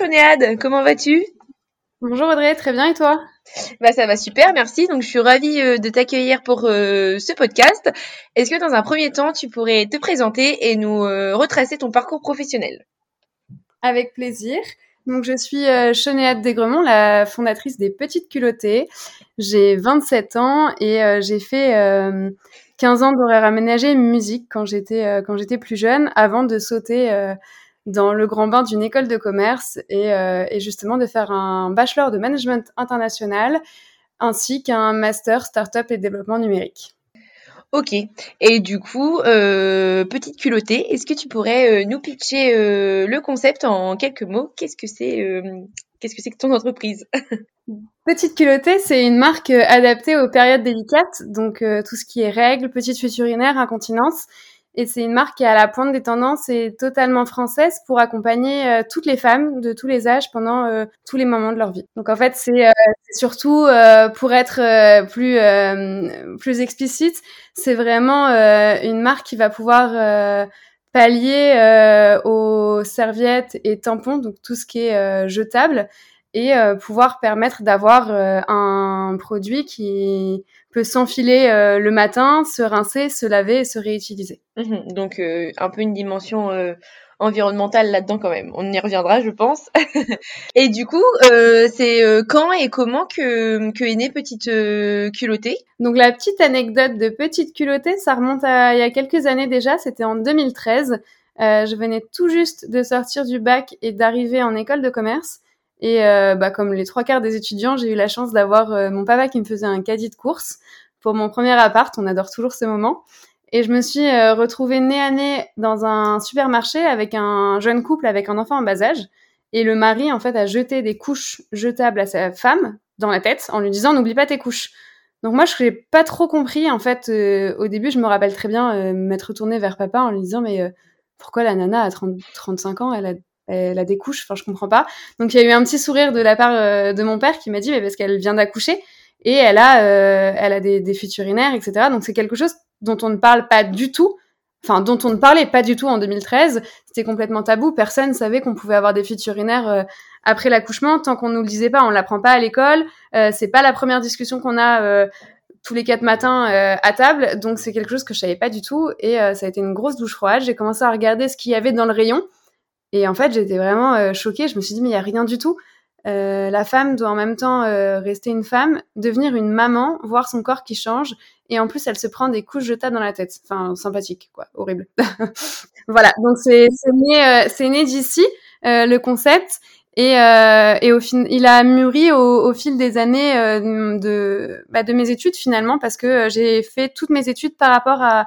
Chonéade, comment vas-tu? Bonjour Audrey, très bien et toi? Bah ça va super, merci. Donc je suis ravie euh, de t'accueillir pour euh, ce podcast. Est-ce que dans un premier temps, tu pourrais te présenter et nous euh, retracer ton parcours professionnel? Avec plaisir. Donc je suis Chonéade Desgremont, la fondatrice des Petites Culottées. J'ai 27 ans et j'ai fait 15 ans d'horaire aménagé musique quand j'étais quand j'étais plus jeune avant de sauter dans le grand bain d'une école de commerce et, euh, et, justement de faire un bachelor de management international ainsi qu'un master startup et développement numérique. Ok. Et du coup, euh, petite culottée, est-ce que tu pourrais euh, nous pitcher le concept en quelques mots? Qu'est-ce que c'est Qu'est-ce que c'est que ton entreprise? Petite culottée, c'est une marque adaptée aux périodes délicates, donc tout ce qui est règles, petites fuites urinaires, incontinence. Et c'est une marque qui est à la pointe des tendances et totalement française pour accompagner euh, toutes les femmes de tous les âges pendant euh, tous les moments de leur vie. Donc en fait, c'est euh, surtout pour être plus plus explicite, c'est vraiment une marque qui va pouvoir pallier aux serviettes et tampons, donc tout ce qui est jetable, et pouvoir permettre d'avoir un produit qui peut s'enfiler euh, le matin, se rincer, se laver et se réutiliser. Mhm. donc euh, un peu une dimension euh, environnementale là-dedans quand même. On y reviendra, je pense. et du coup, c'est quand et comment que, que est née Petite Culottée? Donc la petite anecdote de Petite Culottée, ça remonte à il y a quelques années déjà, c'était en 2013. je venais tout juste de sortir du bac et d'arriver en école de commerce. Et euh, bah, comme les trois quarts des étudiants, j'ai eu la chance d'avoir euh, mon papa qui me faisait un caddie de course pour mon premier appart. On adore toujours ce moment. Et je me suis euh, retrouvée nez à nez dans un supermarché avec un jeune couple avec un enfant en bas âge. Et le mari, en fait, a jeté des couches jetables à sa femme dans la tête en lui disant n'oublie pas tes couches. Donc moi, je n'ai pas trop compris. En fait, au début, je me rappelle très bien m'être tournée vers papa en lui disant mais pourquoi la nana à 30, 35 ans, elle a elle a des couches, enfin je comprends pas. Donc il y a eu un petit sourire de la part euh, de mon père qui m'a dit mais parce qu'elle vient d'accoucher et elle a euh, elle a des, des fuites urinaires, etc. Donc c'est quelque chose dont on ne parle pas du tout. Enfin, dont on ne parlait pas du tout en 2013, c'était complètement tabou. Personne savait qu'on pouvait avoir des fuites urinaires euh, après l'accouchement. Tant qu'on nous le disait pas, on l'apprend pas à l'école. c'est pas la première discussion qu'on a tous les quatre matins à table. Donc c'est quelque chose que je savais pas du tout et ça a été une grosse douche froide. J'ai commencé à regarder ce qu'il y avait dans le rayon et en fait, j'étais vraiment euh, choquée. Je me suis dit, mais il y a rien du tout. Euh, la femme doit en même temps euh, rester une femme, devenir une maman, voir son corps qui change, et en plus elle se prend des couches jetables dans la tête. Enfin, sympathique, quoi, horrible. voilà, donc c'est né, euh, né d'ici le concept, et, et au fin, il a mûri au, au fil des années de, bah, de mes études finalement, parce que j'ai fait toutes mes études par rapport à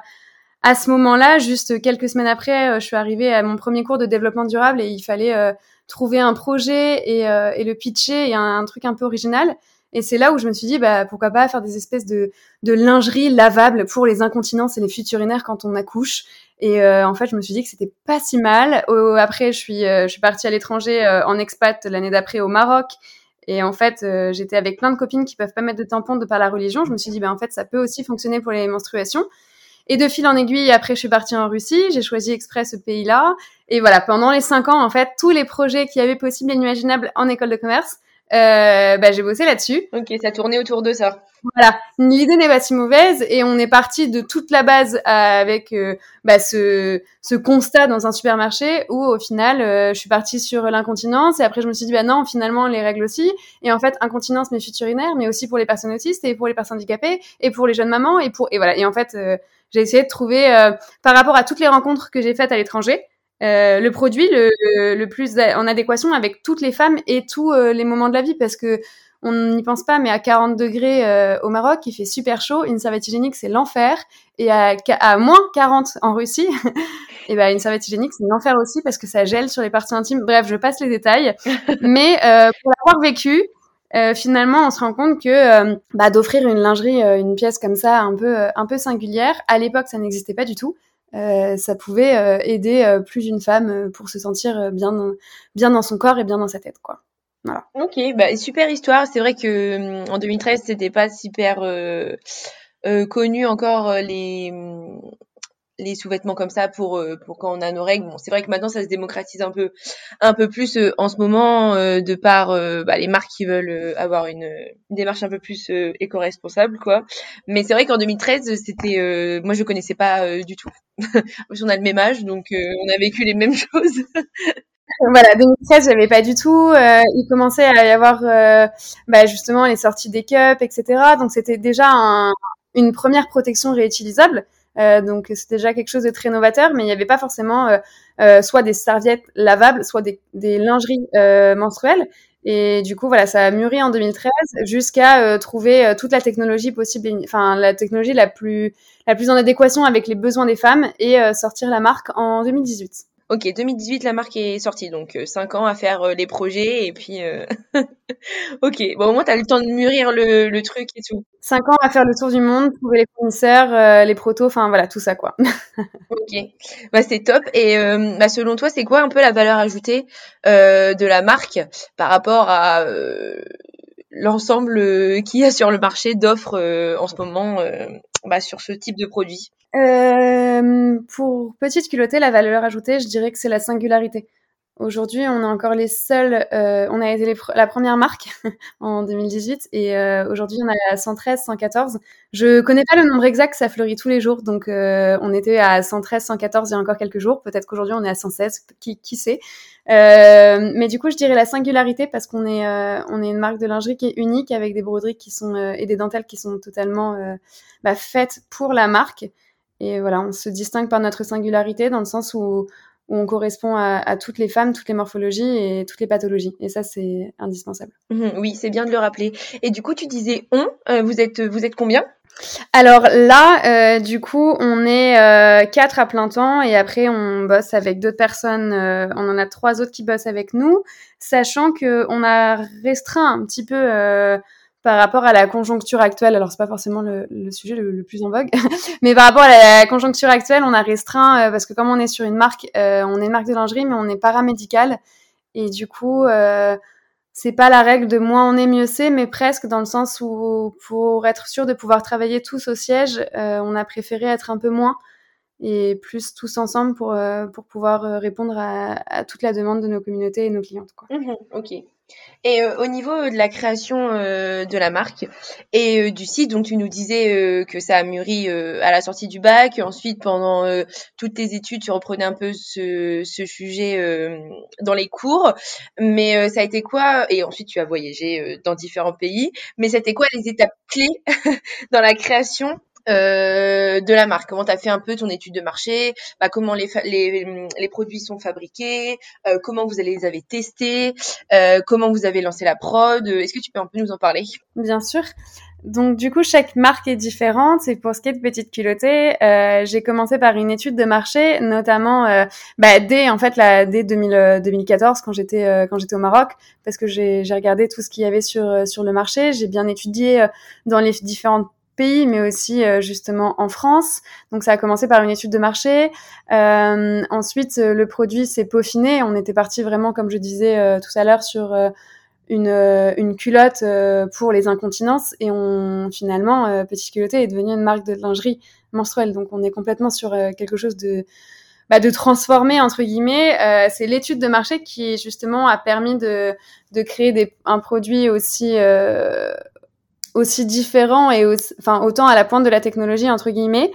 à ce moment-là, juste quelques semaines après, euh, je suis arrivée à mon premier cours de développement durable et il fallait euh, trouver un projet et, euh, et le pitcher et un, truc un peu original. Et c'est là où je me suis dit, bah, pourquoi pas faire des espèces de, de lingerie lavable pour les incontinences et les fuites urinaires quand on accouche. Et en fait, je me suis dit que c'était pas si mal. après, je suis, je suis partie à l'étranger en expat l'année d'après au Maroc. Et en fait, j'étais avec plein de copines qui peuvent pas mettre de tampons de par la religion. Je me suis dit, bah, en fait, ça peut aussi fonctionner pour les menstruations. Et de fil en aiguille, après, je suis partie en Russie. J'ai choisi exprès ce pays-là. Et voilà, pendant les cinq ans, en fait, tous les projets qui avaient possible et inimaginables en école de commerce, euh, bah, j'ai bossé là-dessus. Ok, ça tournait autour de ça. Voilà, l'idée n'est pas si mauvaise et on est parti de toute la base euh, avec euh, bah, ce, ce constat dans un supermarché où au final euh, je suis partie sur l'incontinence et après je me suis dit bah non finalement les règles aussi et en fait incontinence mais fuite urinaire mais aussi pour les personnes autistes et pour les personnes handicapées et pour les jeunes mamans et pour et voilà et en fait j'ai essayé de trouver par rapport à toutes les rencontres que j'ai faites à l'étranger euh, le produit le, le, plus en adéquation avec toutes les femmes et tous euh, les moments de la vie parce que on n'y pense pas, mais à 40 degrés euh, au Maroc, il fait super chaud. Une serviette hygiénique, c'est l'enfer. Et à, à, moins 40 en Russie, Et ben une serviette hygiénique, c'est l'enfer aussi parce que ça gèle sur les parties intimes. Bref, je passe les détails. Mais euh, pour l'avoir vécu, euh, finalement, on se rend compte que euh, bah, d'offrir une lingerie, euh, une pièce comme ça, un peu, un peu singulière, à l'époque, ça n'existait pas du tout. ça pouvait aider plus d'une femme pour se sentir bien, bien dans son corps et bien dans sa tête, quoi. Voilà. Ok, bah, super histoire. C'est vrai que hum, en 2013, c'était pas super connu encore les hum, les sous-vêtements comme ça pour euh, pour quand on a nos règles. Bon, c'est vrai que maintenant ça se démocratise un peu un peu plus euh, en ce moment euh, de par bah, les marques qui veulent avoir une, une, démarche un peu plus éco-responsable quoi. Mais c'est vrai qu'en 2013 c'était moi je connaissais pas du tout. On a le même âge donc on a vécu les mêmes choses. voilà, 2013, j'avais pas du tout. il commençait à y avoir bah, justement les sorties des cups, etc. Donc c'était déjà un, une première protection réutilisable. Euh, donc c'est déjà quelque chose de très novateur, mais il n'y avait pas forcément euh, euh, soit des serviettes lavables, soit des, des lingeries menstruelles. Et du coup, voilà, ça a mûri en 2013 jusqu'à trouver toute la technologie possible, enfin la technologie la plus la plus en adéquation avec les besoins des femmes et sortir la marque en 2018. Ok, 2018, la marque est sortie, donc 5 euh, ans à faire euh, les projets et puis. Euh... ok, bon, au moins, tu as le temps de mûrir le, le, truc et tout. 5 ans à faire le tour du monde, trouver les fournisseurs, euh, les protos, enfin voilà, tout ça quoi. ok, bah, c'est top. Et bah, selon toi, c'est quoi un peu la valeur ajoutée de la marque par rapport à l'ensemble qu'il y a sur le marché d'offres en ce moment bah, sur ce type de produit? Euh, Pour petite culottée, la valeur ajoutée, je dirais que c'est la singularité. Aujourd'hui, on est encore les seuls. Euh, on a été la première marque en 2018 et euh, aujourd'hui, on est à 113, 114. Je connais pas le nombre exact, ça fleurit tous les jours. Donc, euh, on était à 113, 114 il y a encore quelques jours. Peut-être qu'aujourd'hui, on est à 116. Qui, qui sait? Mais du coup, je dirais la singularité parce qu'on est, on est une marque de lingerie qui est unique avec des broderies qui sont et des dentelles qui sont totalement bah, faites pour la marque. Et voilà, on se distingue par notre singularité dans le sens où où on correspond à, toutes les femmes, toutes les morphologies et toutes les pathologies. Et ça, c'est indispensable. Mhm, oui, c'est bien de le rappeler. Et du coup, tu disais on, euh, vous êtes vous êtes combien? Alors là, euh, du coup, on est euh, quatre à plein temps et après on bosse avec d'autres personnes. on en a trois autres qui bossent avec nous, sachant que on a restreint un petit peu par rapport à la conjoncture actuelle, alors c'est pas forcément le, sujet le, plus en vogue, mais par rapport à la conjoncture actuelle, on a restreint euh, parce que comme on est sur une marque, euh, on est une marque de lingerie, mais on est paramédical et du coup, euh, c'est pas la règle de moins on est mieux c'est, mais presque dans le sens où pour être sûr de pouvoir travailler tous au siège, on a préféré être un peu moins et plus tous ensemble pour pour pouvoir répondre à, toute la demande de nos communautés et nos clientes. Quoi. Mmh ok. Et euh, au niveau euh, de la création euh, de la marque et du site, donc tu nous disais que ça a mûri à la sortie du bac. Ensuite, pendant toutes tes études, tu reprenais un peu ce, ce sujet dans les cours. Mais ça a été quoi? Et ensuite, tu as voyagé dans différents pays. Mais c'était quoi les étapes clés dans la création? Euh, de la marque. Comment tu as fait un peu ton étude de marché? Bah, Comment les, les, les, produits sont fabriqués? Euh, Comment vous les avez testés? Euh, Comment vous avez lancé la prod? Est-ce que tu peux un peu nous en parler? Bien sûr. Donc du coup, chaque marque est différente. Et pour ce qui est de petite culottée, euh, j'ai commencé par une étude de marché, notamment euh, bah, dès en fait la dès 2000, 2014 quand j'étais euh, quand j'étais au Maroc, parce que j'ai regardé tout ce qu'il y avait sur sur le marché. J'ai bien étudié dans les différentes pays, mais aussi euh, justement en France. Donc ça a commencé par une étude de marché. Euh, ensuite, euh, le produit s'est peaufiné. On était parti vraiment, comme je disais tout à l'heure, sur une, une culotte pour les incontinences. Et on finalement, Petit Culotté est devenu une marque de lingerie menstruelle. Donc on est complètement sur quelque chose de bah, de transformer entre guillemets. Euh, c'est l'étude de marché qui justement a permis de, de créer des, un produit aussi euh, aussi différent et enfin autant à la pointe de la technologie entre guillemets.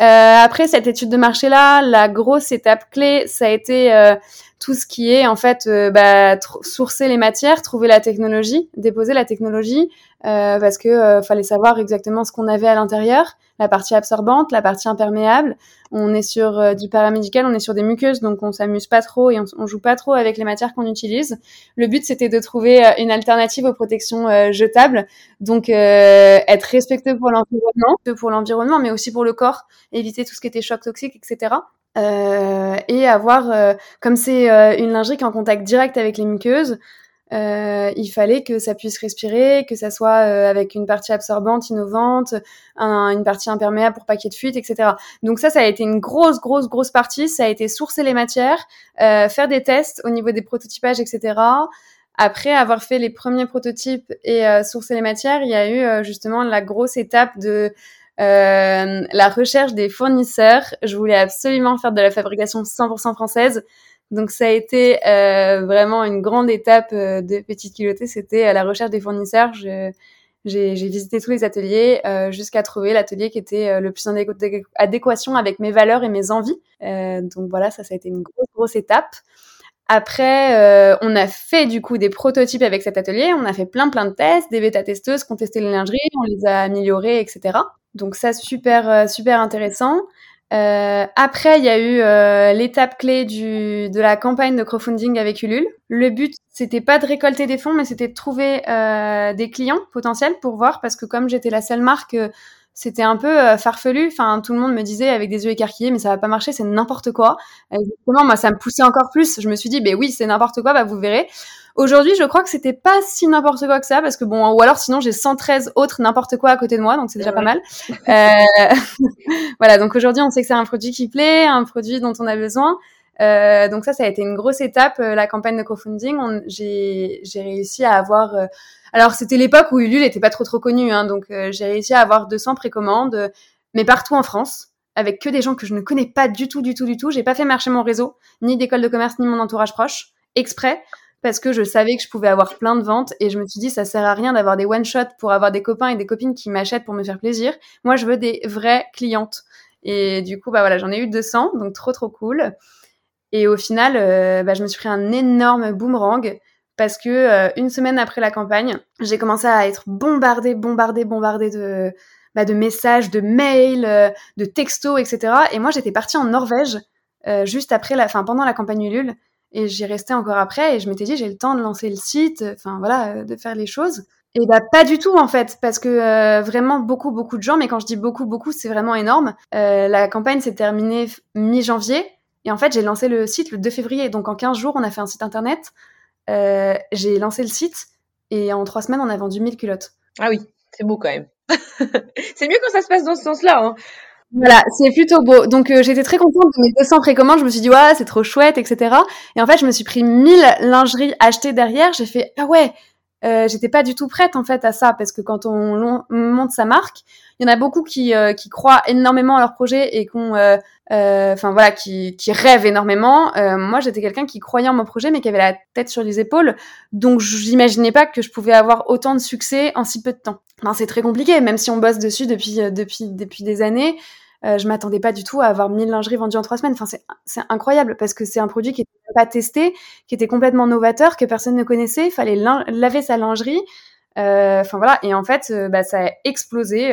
Euh, après cette étude de marché là, la grosse étape clé, ça a été euh, tout ce qui est en fait euh, bah, sourcer les matières, trouver la technologie, déposer la technologie, euh, parce que euh, fallait savoir exactement ce qu'on avait à l'intérieur, la partie absorbante, la partie imperméable. On est sur euh, du paramédical, on est sur des muqueuses, donc on s'amuse pas trop et on, joue pas trop avec les matières qu'on utilise. Le but c'était de trouver une alternative aux protections jetables, donc être respectueux pour l'environnement, pour l'environnement, mais aussi pour le corps, éviter tout ce qui était choc toxique, etc. et avoir, comme c'est une lingerie qui est en contact direct avec les muqueuses, euh, il fallait que ça puisse respirer, que ça soit euh, avec une partie absorbante, innovante, une partie imperméable pour pas qu'il y ait de fuite, etc. Donc ça, ça a été une grosse, grosse, grosse partie. Ça a été sourcer les matières, euh, faire des tests au niveau des prototypages, etc. Après avoir fait les premiers prototypes et sourcer les matières, il y a eu justement la grosse étape de la recherche des fournisseurs. Je voulais absolument faire de la fabrication 100% française. Donc ça a été euh, vraiment une grande étape euh, de Petite Culottée, c'était à la recherche des fournisseurs. j'ai, visité tous les ateliers euh, jusqu'à trouver l'atelier qui était le plus en adéquation avec mes valeurs et mes envies. donc voilà, ça, ça a été une grosse, grosse étape. Après, on a fait du coup des prototypes avec cet atelier, on a fait plein plein de tests, des bêta-testeuses qui ont testé les lingeries, on les a améliorées, etc. Donc ça, super, super intéressant. Euh, après, il y a eu euh, l'étape clé du, de la campagne de crowdfunding avec Ulule. Le but, c'était pas de récolter des fonds, mais c'était de trouver euh, des clients potentiels pour voir, parce que comme j'étais la seule marque, euh, c'était un peu euh, farfelu. Enfin, tout le monde me disait avec des yeux écarquillés, mais ça va pas marcher, c'est n'importe quoi. Exactement, moi, ça me poussait encore plus. Je me suis dit, ben oui, c'est n'importe quoi, bah vous verrez. Aujourd'hui, je crois que c'était pas si n'importe quoi que ça, parce que bon, ou alors sinon j'ai 113 autres n'importe quoi à côté de moi, donc c'est déjà pas mal. Euh, voilà, donc aujourd'hui, on sait que c'est un produit qui plaît, un produit dont on a besoin. Euh, donc ça, ça a été une grosse étape, euh, la campagne de crowdfunding. J'ai réussi à avoir... Euh, alors c'était l'époque où Ulule n'était pas trop trop connu, hein, donc euh, j'ai réussi à avoir 200 précommandes, mais partout en France, avec que des gens que je ne connais pas du tout, du tout, du tout. J'ai pas fait marcher mon réseau, ni d'école de commerce, ni mon entourage proche, exprès, parce que je savais que je pouvais avoir plein de ventes et je me suis dit ça sert à rien d'avoir des one shot pour avoir des copains et des copines qui m'achètent pour me faire plaisir. Moi, je veux des vraies clientes. Et du coup, bah voilà, j'en ai eu 200, donc trop trop cool. Et au final, euh, bah, je me suis pris un énorme boomerang parce que euh, une semaine après la campagne, j'ai commencé à être bombardée, bombardée, bombardée de bah, de messages, de mails, euh, de textos, etc. Et moi, j'étais partie en Norvège juste après la, fin pendant la campagne Ulule et j'y restais encore après et je m'étais dit j'ai le temps de lancer le site, enfin voilà, euh, de faire les choses. Et bah pas du tout en fait, parce que euh, vraiment beaucoup beaucoup de gens, mais quand je dis beaucoup beaucoup, c'est vraiment énorme. Euh, la campagne s'est terminée mi-janvier et en fait j'ai lancé le site le 2 février, donc en 15 jours on a fait un site internet. J'ai lancé le site et en 3 semaines on a vendu 1000 culottes. Ah oui, c'est beau quand même. c'est mieux quand ça se passe dans ce sens-là. Hein. Voilà, c'est plutôt beau. Donc euh, j'étais très contente de mes 200 précommandes. Je me suis dit ouais, c'est trop chouette, etc. Et en fait, je me suis pris 1000 lingeries achetées derrière. J'ai fait ah ouais, euh, j'étais pas du tout prête en fait à ça parce que quand on, monte sa marque, il y en a beaucoup qui, euh, qui croient énormément à leur projet et qu'on, euh, enfin voilà, qui, qui rêvent énormément. moi, j'étais quelqu'un qui croyait en mon projet mais qui avait la tête sur les épaules, donc j'imaginais pas que je pouvais avoir autant de succès en si peu de temps. Enfin, c'est très compliqué, même si on bosse dessus depuis depuis depuis des années. Euh, je m'attendais pas du tout à avoir 1000 lingeries vendues en trois semaines. Enfin, c'est incroyable parce que c'est un produit qui n'était pas testé, qui était complètement novateur, que personne ne connaissait. Il fallait laver sa lingerie. Euh, enfin voilà, et en fait, euh, bah, ça a explosé,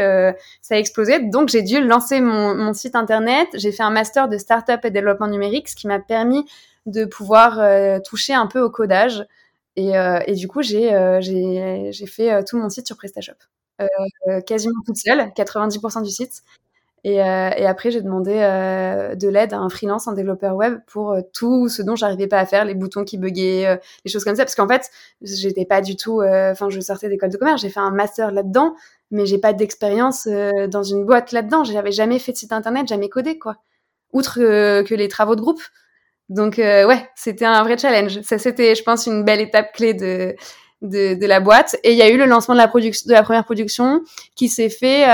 ça a explosé. Donc j'ai dû lancer mon, site internet. J'ai fait un master de startup et développement numérique, ce qui m'a permis de pouvoir toucher un peu au codage. Et, et du coup, j'ai j'ai fait tout mon site sur PrestaShop, quasiment toute seule, 90% du site. Et, euh, et après, j'ai demandé euh, de l'aide à un freelance, un développeur web pour euh, tout ce dont j'arrivais pas à faire, les boutons qui buguaient, euh, les choses comme ça. Parce qu'en fait, j'étais pas du tout. Euh, enfin, je sortais d'école de commerce, j'ai fait un master là-dedans, mais j'ai pas d'expérience dans une boîte là-dedans. J'avais jamais fait de site internet, jamais codé, quoi. Outre que les travaux de groupe. Donc, ouais, c'était un vrai challenge. Ça, c'était, je pense, une belle étape clé de, de, de la boîte. Et il y a eu le lancement de la, production de la première production qui s'est fait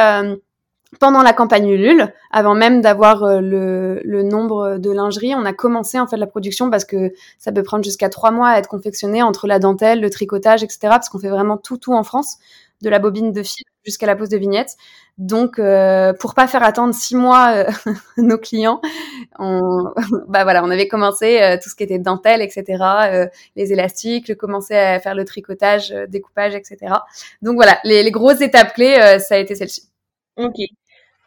pendant la campagne Ulule, avant même d'avoir euh, le, le, nombre de lingeries, on a commencé en fait la production parce que ça peut prendre jusqu'à trois mois à être confectionné entre la dentelle, le tricotage, etc. Parce qu'on fait vraiment tout tout en France, de la bobine de fil jusqu'à la pose de vignettes. Donc, euh, pour pas faire attendre six mois euh, nos clients, on, bah voilà, on avait commencé euh, tout ce qui était dentelle, etc. les élastiques, commencé à faire le tricotage, découpage, etc. Donc voilà, les, les grosses étapes clés, ça a été celle-ci. Ok.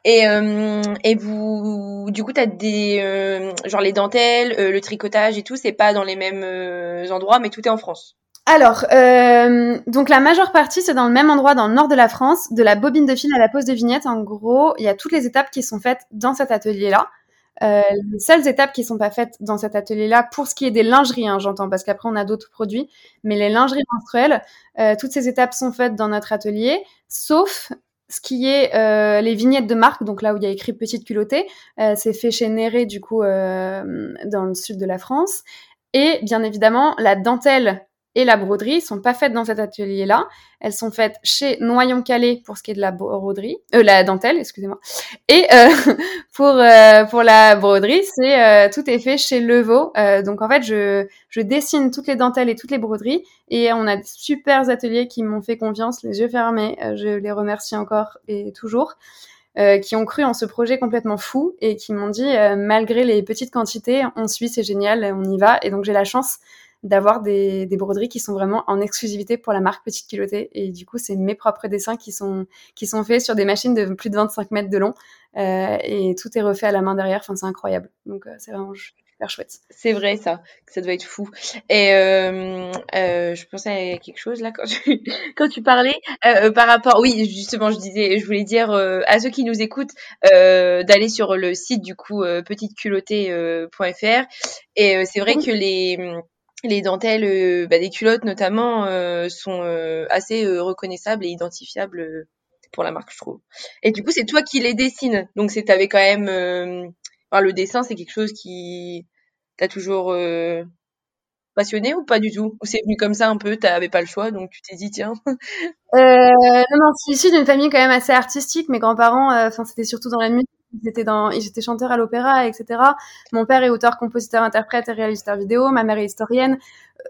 Et, euh, et vous, du coup, tu as des. Euh, genre les dentelles, euh, le tricotage et tout, c'est pas dans les mêmes endroits, mais tout est en France. Alors, donc la majeure partie, c'est dans le même endroit, dans le nord de la France, de la bobine de fil à la pose de vignette. En gros, il y a toutes les étapes qui sont faites dans cet atelier-là. Euh, les seules étapes qui sont pas faites dans cet atelier-là, pour ce qui est des lingeries, hein, j'entends, parce qu'après on a d'autres produits, mais les lingeries menstruelles, euh, toutes ces étapes sont faites dans notre atelier, sauf ce qui est euh, les vignettes de marque, donc là où il y a écrit petite culottée, euh, c'est fait chez Néré du coup euh, dans le sud de la France, et bien évidemment la dentelle et la broderie sont pas faites dans cet atelier-là. Elles sont faites chez Noyon Calais pour ce qui est de la broderie, euh, la dentelle, excusez-moi. Et euh, pour euh, pour la broderie, c'est euh, tout est fait chez Levaux. Euh, donc en fait, je je dessine toutes les dentelles et toutes les broderies et on a des super ateliers qui m'ont fait confiance, les yeux fermés. Euh, je les remercie encore et toujours. qui ont cru en ce projet complètement fou et qui m'ont dit malgré les petites quantités, on suit, c'est génial, on y va. Et donc j'ai la chance d'avoir des, des, broderies qui sont vraiment en exclusivité pour la marque Petite Culottée. Et du coup, c'est mes propres dessins qui sont, qui sont faits sur des machines de plus de 25 mètres de long. Euh, et tout est refait à la main derrière. Enfin, c'est incroyable. Donc, euh, c'est vraiment super chouette. C'est vrai, ça. Que ça doit être fou. Et euh, euh, je pensais à quelque chose là quand tu, quand tu parlais euh, par rapport. Oui, justement, je disais, je voulais dire à ceux qui nous écoutent d'aller sur le site du coup petiteculottée.fr. et c'est vrai que les les dentelles euh, bah, des culottes notamment euh, sont euh, assez reconnaissables et identifiables pour la marque je trouve. Et du coup c'est toi qui les dessines. Donc c'est t'avais quand même enfin, le dessin c'est quelque chose qui t'a toujours passionné ou pas du tout? Ou c'est venu comme ça un peu t'avais pas le choix donc tu t'es dit tiens. Euh, non non c'est issu d'une famille quand même assez artistique. Mes grands-parents enfin c'était surtout dans la musique ils dans, ils étaient chanteurs à l'opéra, etc. Mon père est auteur, compositeur, interprète et réalisateur vidéo. Ma mère est historienne.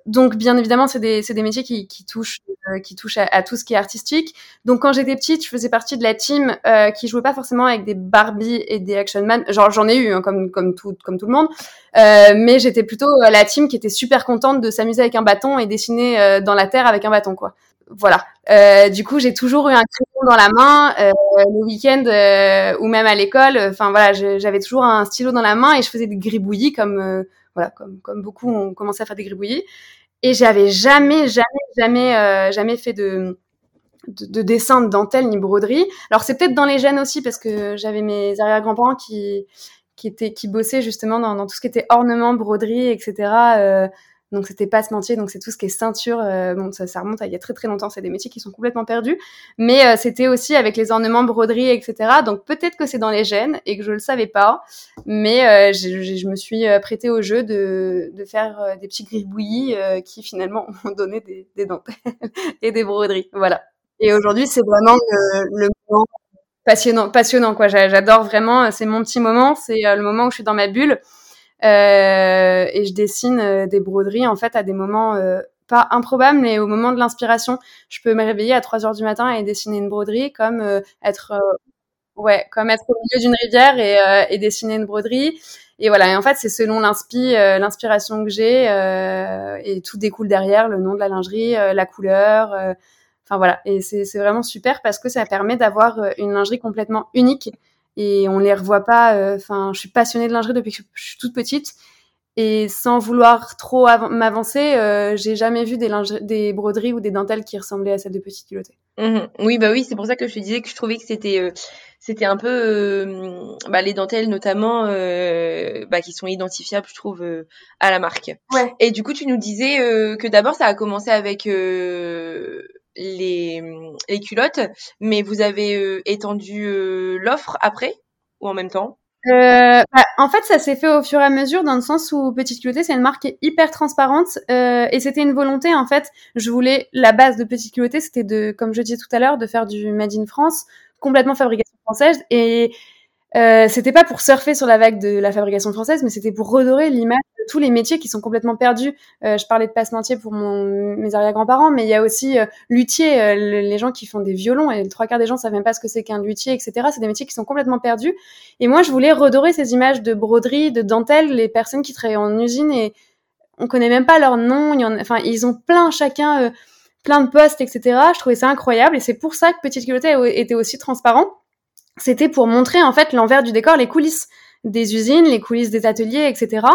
Donc, bien évidemment, c'est des, des métiers qui, qui touchent, euh, qui touchent à, tout ce qui est artistique. Donc, quand j'étais petite, je faisais partie de la team euh, qui jouait pas forcément avec des Barbie et des Action Man. Genre, j'en ai eu, hein, comme comme tout comme tout le monde. Euh, mais j'étais plutôt la team qui était super contente de s'amuser avec un bâton et dessiner euh, dans la terre avec un bâton, quoi voilà. Euh, du coup, j'ai toujours eu un crayon dans la main euh, le week-end euh, ou même à l'école. Enfin voilà, j'avais toujours un stylo dans la main et je faisais des gribouillis comme voilà, comme comme beaucoup ont commencé à faire des gribouillis. Et j'avais jamais, jamais, jamais, jamais fait de, de, de dessin de dentelle ni broderie. Alors c'est peut-être dans les gènes aussi parce que j'avais mes arrière-grands-parents qui qui étaient qui bossaient justement dans tout ce qui était ornement, broderie, etc. Donc c'était pas ce mentier, donc c'est tout ce qui est ceinture. Euh, bon, ça, ça, remonte à il y a très très longtemps. C'est des métiers qui sont complètement perdus. Mais euh, c'était aussi avec les ornements, broderie, etc. Donc peut-être que c'est dans les gènes et que je le savais pas. Mais euh, je me suis euh, prêtée au jeu de, de faire euh, des petits gribouillis qui finalement ont donné des, des dentelles et des broderies. Voilà. Et aujourd'hui, c'est vraiment le, le moment passionnant, passionnant quoi. J'adore vraiment. C'est mon petit moment. C'est le moment où je suis dans ma bulle. Euh, et je dessine euh, des broderies en fait à des moments euh, pas improbables, mais au moment de l'inspiration. Je peux me réveiller à 3 heures du matin et dessiner une broderie, comme être ouais, comme être au milieu d'une rivière et, et, dessiner une broderie. Et voilà. Et en fait, c'est selon l'inspi, l'inspiration que j'ai, et tout découle derrière le nom de la lingerie, la couleur. Enfin voilà. Et c'est vraiment super parce que ça permet d'avoir une lingerie complètement unique et on les revoit pas. Euh, enfin, je suis passionnée de lingerie depuis que je suis toute petite et sans vouloir trop m'avancer, euh, j'ai jamais vu des, des broderies ou des dentelles qui ressemblaient à celles de petite culottée. Mmh oui, bah oui, c'est pour ça que je te disais que je trouvais que c'était euh, c'était un peu euh, bah, les dentelles notamment euh, bah, qui sont identifiables, je trouve, euh, à la marque. Ouais. Et du coup, tu nous disais que d'abord ça a commencé avec les, les culottes, mais vous avez euh, étendu euh, l'offre après ou en même temps? Euh, bah, en fait, ça s'est fait au fur et à mesure dans le sens où Petite Culottée, c'est une marque hyper transparente euh, et c'était une volonté en fait. Je voulais la base de Petite Culottée, c'était de, comme je disais tout à l'heure, de faire du made in France, complètement fabrication française et euh, c'était pas pour surfer sur la vague de la fabrication française, mais c'était pour redorer l'image de tous les métiers qui sont complètement perdus. Euh, je parlais de passementier pour mon, mes arrière-grands-parents, mais il y a aussi euh, luthier, euh, les gens qui font des violons, et le trois quarts des gens savent même pas ce que c'est qu'un luthier, etc. C'est des métiers qui sont complètement perdus. Et moi, je voulais redorer ces images de broderie, de dentelle, les personnes qui travaillent en usine et on connaît même pas leur nom. Il y en enfin, ils ont plein chacun, euh, plein de postes, etc. Je trouvais ça incroyable, et c'est pour ça que Petite Culottée était aussi transparent c'était pour montrer en fait l'envers du décor, les coulisses des usines, les coulisses des ateliers, etc.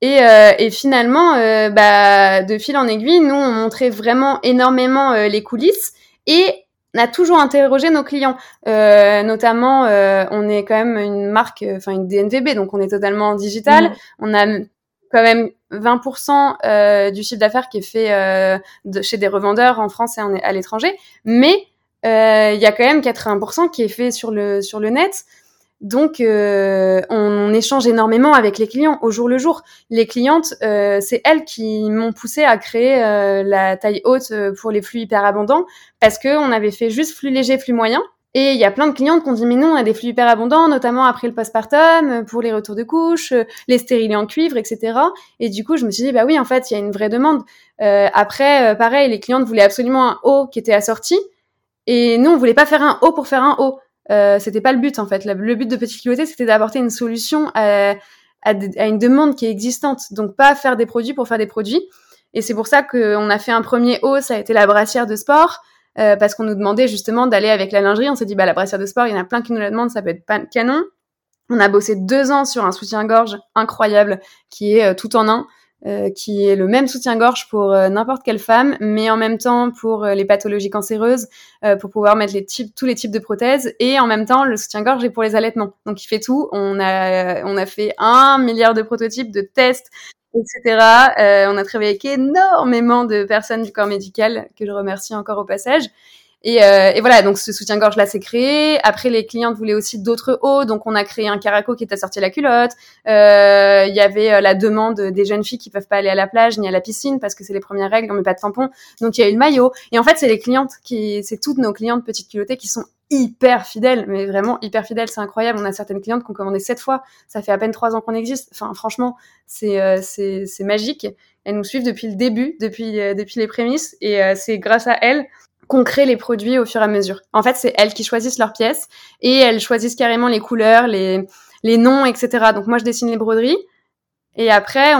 Et, euh, et finalement, euh, bah, de fil en aiguille, nous on montrait vraiment énormément euh, les coulisses et on a toujours interrogé nos clients, euh, notamment euh, on est quand même une marque, enfin une DNVB, donc on est totalement digital. Mm. On a quand même 20% euh, du chiffre d'affaires qui est fait de, chez des revendeurs en France et à l'étranger, mais il y a quand même 80% qui est fait sur le sur le net. Donc, euh, on, échange énormément avec les clients au jour le jour. Les clientes, euh, c'est elles qui m'ont poussé à créer euh, la taille haute pour les flux hyper abondants parce que on avait fait juste flux léger, flux moyen. Et il y a plein de clientes qui ont dit mais non, on a des flux hyper abondants, notamment après le postpartum, pour les retours de couche, les stérilés en cuivre, etc. Et du coup, je me suis dit bah oui, en fait, il y a une vraie demande. après, pareil, les clientes voulaient absolument un haut qui était assorti. Et nous, on voulait pas faire un haut pour faire un haut. Euh, c'était pas le but en fait. Le but de Petite Culotté, c'était d'apporter une solution à, une demande qui est existante. Donc pas faire des produits pour faire des produits. Et c'est pour ça qu'on a fait un premier haut, ça a été la brassière de sport, euh, parce qu'on nous demandait justement d'aller avec la lingerie. On s'est dit, bah la brassière de sport, il y en a plein qui nous la demandent, ça peut être canon. On a bossé deux ans sur un soutien-gorge incroyable qui est euh, tout en un. Euh, qui est le même soutien-gorge pour euh, n'importe quelle femme, mais en même temps pour euh, les pathologies cancéreuses, pour pouvoir mettre les types, tous les types de prothèses, et en même temps le soutien-gorge est pour les allaitements. Donc il fait tout. On a, on a fait un milliard de prototypes, de tests, etc. on a travaillé avec énormément de personnes du corps médical, que je remercie encore au passage. Et, euh, et, voilà, donc ce soutien-gorge là s'est créé. Après, les clientes voulaient aussi d'autres hauts, donc on a créé un caraco qui est assorti à la culotte. Euh, il y avait euh, la demande des jeunes filles qui peuvent pas aller à la plage ni à la piscine parce que c'est les premières règles, on met pas de tampon. Donc il y a eu le maillot. Et en fait, c'est les clientes qui, c'est toutes nos clientes petites culottées qui sont hyper fidèles, mais vraiment hyper fidèles, c'est incroyable. On a certaines clientes qui ont commandé sept fois. Ça fait à peine trois ans qu'on existe. Enfin, franchement, c'est euh, c'est magique. Elles nous suivent depuis le début, depuis depuis les prémices, et c'est grâce à elles qu'on crée les produits au fur et à mesure. En fait, c'est elles qui choisissent leurs pièces et elles choisissent carrément les couleurs, les, les noms, etc. Donc moi, je dessine les broderies et après,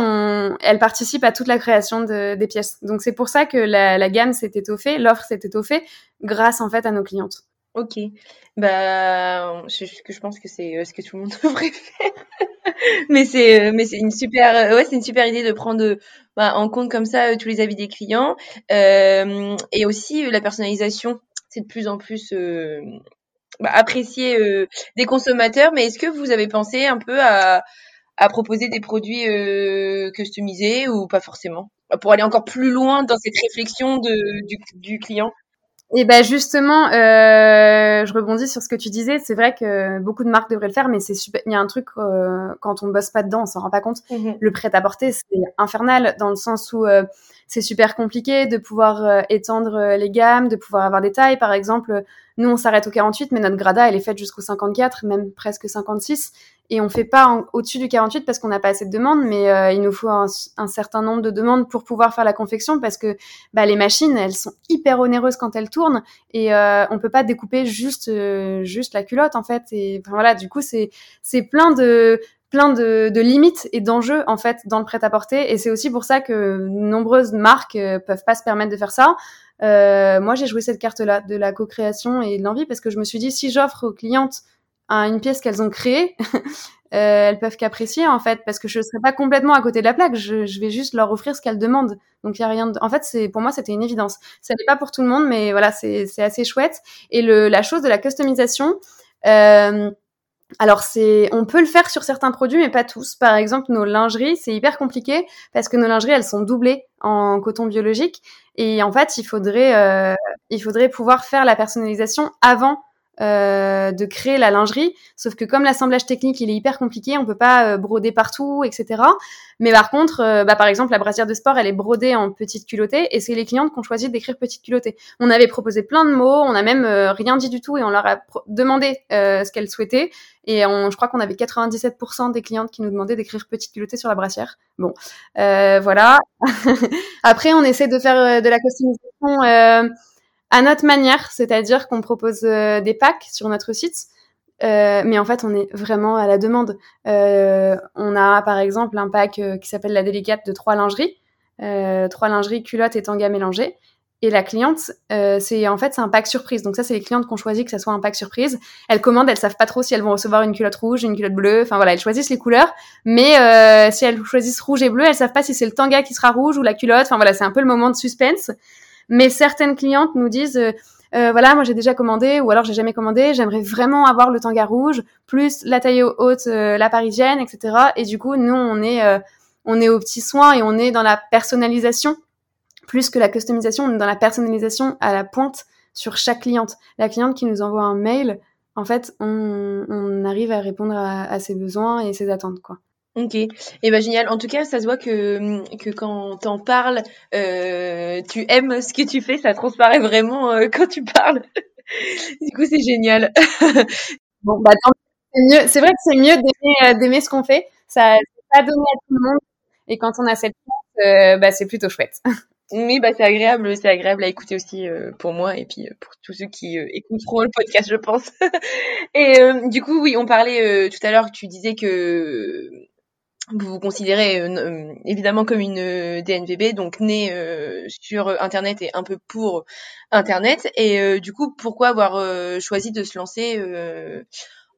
elles participent à toute la création de, des pièces. Donc c'est pour ça que la, la gamme s'est étoffée, l'offre s'est étoffée grâce en fait à nos clientes. Ok, bah je, je pense que c'est euh, ce que tout le monde devrait faire. mais c'est euh, mais c'est une super euh, ouais c'est une super idée de prendre bah, en compte comme ça tous les avis des clients. Et aussi la personnalisation. C'est de plus en plus bah, apprécié des consommateurs. Mais est-ce que vous avez pensé un peu à à proposer des produits customisés ou pas forcément? Pour aller encore plus loin dans cette réflexion de, du, du client et ben justement, euh, je rebondis sur ce que tu disais. C'est vrai que beaucoup de marques devraient le faire, mais c'est super. Il y a un truc euh, quand on bosse pas dedans, on s'en rend pas compte. Mhm. Le prêt à porter, c'est infernal dans le sens où euh, c'est super compliqué de pouvoir étendre les gammes, de pouvoir avoir des tailles. Par exemple, nous on s'arrête au 48, mais notre grada elle est faite jusqu'au 54, même presque 56, et on fait pas au-dessus du 48 parce qu'on n'a pas assez de demandes, mais euh, il nous faut un, certain nombre de demandes pour pouvoir faire la confection parce que bah, les machines elles sont hyper onéreuses quand elles tournent et euh, on peut pas découper juste juste la culotte en fait. Et voilà, du coup c'est c'est plein de plein de, limites et d'enjeux en fait dans le prêt-à-porter et c'est aussi pour ça que nombreuses marques euh, peuvent pas se permettre de faire ça. Euh, moi j'ai joué cette carte-là de la co-création et de l'envie parce que je me suis dit si j'offre aux clientes une pièce qu'elles ont créée, euh, elles peuvent qu'apprécier en fait parce que je ne serai pas complètement à côté de la plaque, je, je vais juste leur offrir ce qu'elles demandent. Donc il y a rien de... En fait, c'est pour moi c'était une évidence. Ça n'est pas pour tout le monde mais voilà, c'est assez chouette et le la chose de la customisation euh, alors c'est, on peut le faire sur certains produits, mais pas tous. Par exemple, nos lingeries, c'est hyper compliqué parce que nos lingeries, elles sont doublées en coton biologique, et en fait, il faudrait, euh, il faudrait pouvoir faire la personnalisation avant euh, de créer la lingerie. Sauf que comme l'assemblage technique il est hyper compliqué, on peut pas euh, broder partout, etc. Mais par contre, euh, bah, par exemple la brassière de sport, elle est brodée en petite culottée et c'est les clientes qui ont choisi d'écrire petite culottée. On avait proposé plein de mots, on a même rien dit du tout et on leur a demandé ce qu'elles souhaitaient. Et on, je crois qu'on avait 97% des clientes qui nous demandaient d'écrire petite culottée sur la brassière. Bon, voilà. Après, on essaie de faire de la customisation à notre manière, c'est-à-dire qu'on propose euh, des packs sur notre site. Euh, mais en fait, on est vraiment à la demande. Euh, on a par exemple un pack qui s'appelle la délicate de trois lingeries, trois lingeries, culottes et tangas mélangés. Et la cliente, c'est en fait c'est un pack surprise. Donc ça, c'est les clientes qui ont choisi que ça soit un pack surprise. Elles commandent, elles savent pas trop si elles vont recevoir une culotte rouge, une culotte bleue. Enfin voilà, elles choisissent les couleurs. Mais si elles choisissent rouge et bleu, elles savent pas si c'est le tanga qui sera rouge ou la culotte. Enfin voilà, c'est un peu le moment de suspense. Mais certaines clientes nous disent euh, voilà, moi j'ai déjà commandé ou alors j'ai jamais commandé, j'aimerais vraiment avoir le tanga rouge plus la taille haute, la parisienne, etc. Et du coup, nous on est on est aux petits soins et on est dans la personnalisation plus que la customisation, on est dans la personnalisation à la pointe sur chaque cliente. La cliente qui nous envoie un mail, en fait, on, arrive à répondre à, ses besoins et ses attentes, quoi. Ok, et eh ben génial. En tout cas, ça se voit que que quand t'en parles, euh, tu aimes ce que tu fais, ça transparaît vraiment euh, quand tu parles. du coup, c'est génial. bon, bah c'est mieux. C'est vrai que c'est mieux d'aimer euh, ce qu'on fait. Ça, c'est pas donné à tout le monde. Et quand on a cette chance, bah c'est plutôt chouette. Oui, bah c'est agréable, c'est agréable à écouter aussi euh, pour moi et puis euh, pour tous ceux qui euh, écouteront le podcast, je pense. et du coup, oui, on parlait tout à l'heure, tu disais que vous vous considérez évidemment comme une DNVB, donc née sur Internet et un peu pour Internet. Et du coup, pourquoi avoir choisi de se lancer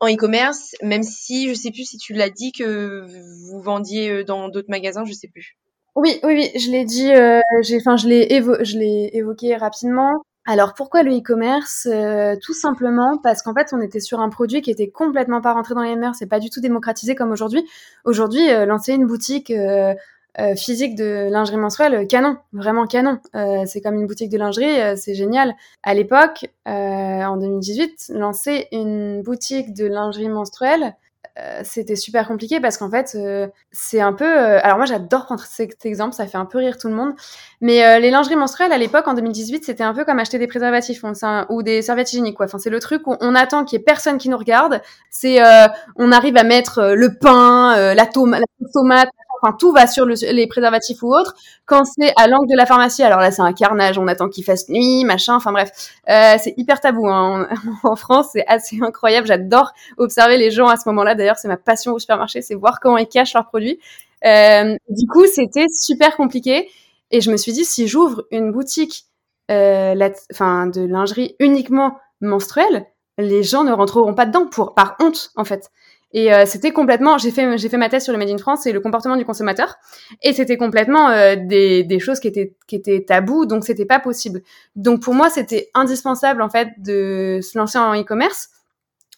en e-commerce, même si je sais plus si tu l'as dit que vous vendiez dans d'autres magasins, je sais plus. Oui, oui, oui, je l'ai dit, euh, j'ai, enfin, je l'ai, je l'ai évoqué rapidement. Alors pourquoi le e-commerce? Euh, Tout simplement parce qu'en fait on était sur un produit qui était complètement pas rentré dans les mœurs, c'est pas du tout démocratisé comme aujourd'hui. Aujourd'hui, euh, lancer une boutique physique de lingerie menstruelle, canon, vraiment canon. c'est comme une boutique de lingerie, c'est génial. À l'époque, en 2018, lancer une boutique de lingerie menstruelle, euh, c'était super compliqué parce qu'en fait, euh, c'est un peu. Euh, alors moi, j'adore prendre cet exemple, ça fait un peu rire tout le monde. Mais les lingeries menstruelles à l'époque, en 2018, c'était un peu comme acheter des préservatifs ou des serviettes hygiéniques. Quoi. Enfin, c'est le truc où on attend qu'il y ait personne qui nous regarde. C'est, on arrive à mettre le pain, la, la tomate, enfin tout va sur les préservatifs ou autres. Quand c'est à l'angle de la pharmacie, alors là c'est un carnage, on attend qu'il fasse nuit, machin, enfin bref, euh, c'est hyper tabou hein. en, France, c'est assez incroyable. J'adore observer les gens à ce moment-là. D'ailleurs, c'est ma passion au supermarché, c'est voir comment ils cachent leurs produits. Euh, du coup, c'était super compliqué et je me suis dit si j'ouvre une boutique, euh, de lingerie uniquement menstruelle, les gens ne rentreront pas dedans pour par honte en fait. Et euh, c'était complètement, j'ai fait, j'ai fait ma thèse sur le Made in France et le comportement du consommateur. Et c'était complètement euh, des, des choses qui étaient, qui étaient tabous, donc c'était pas possible. Donc pour moi, c'était indispensable en fait de se lancer en e-commerce.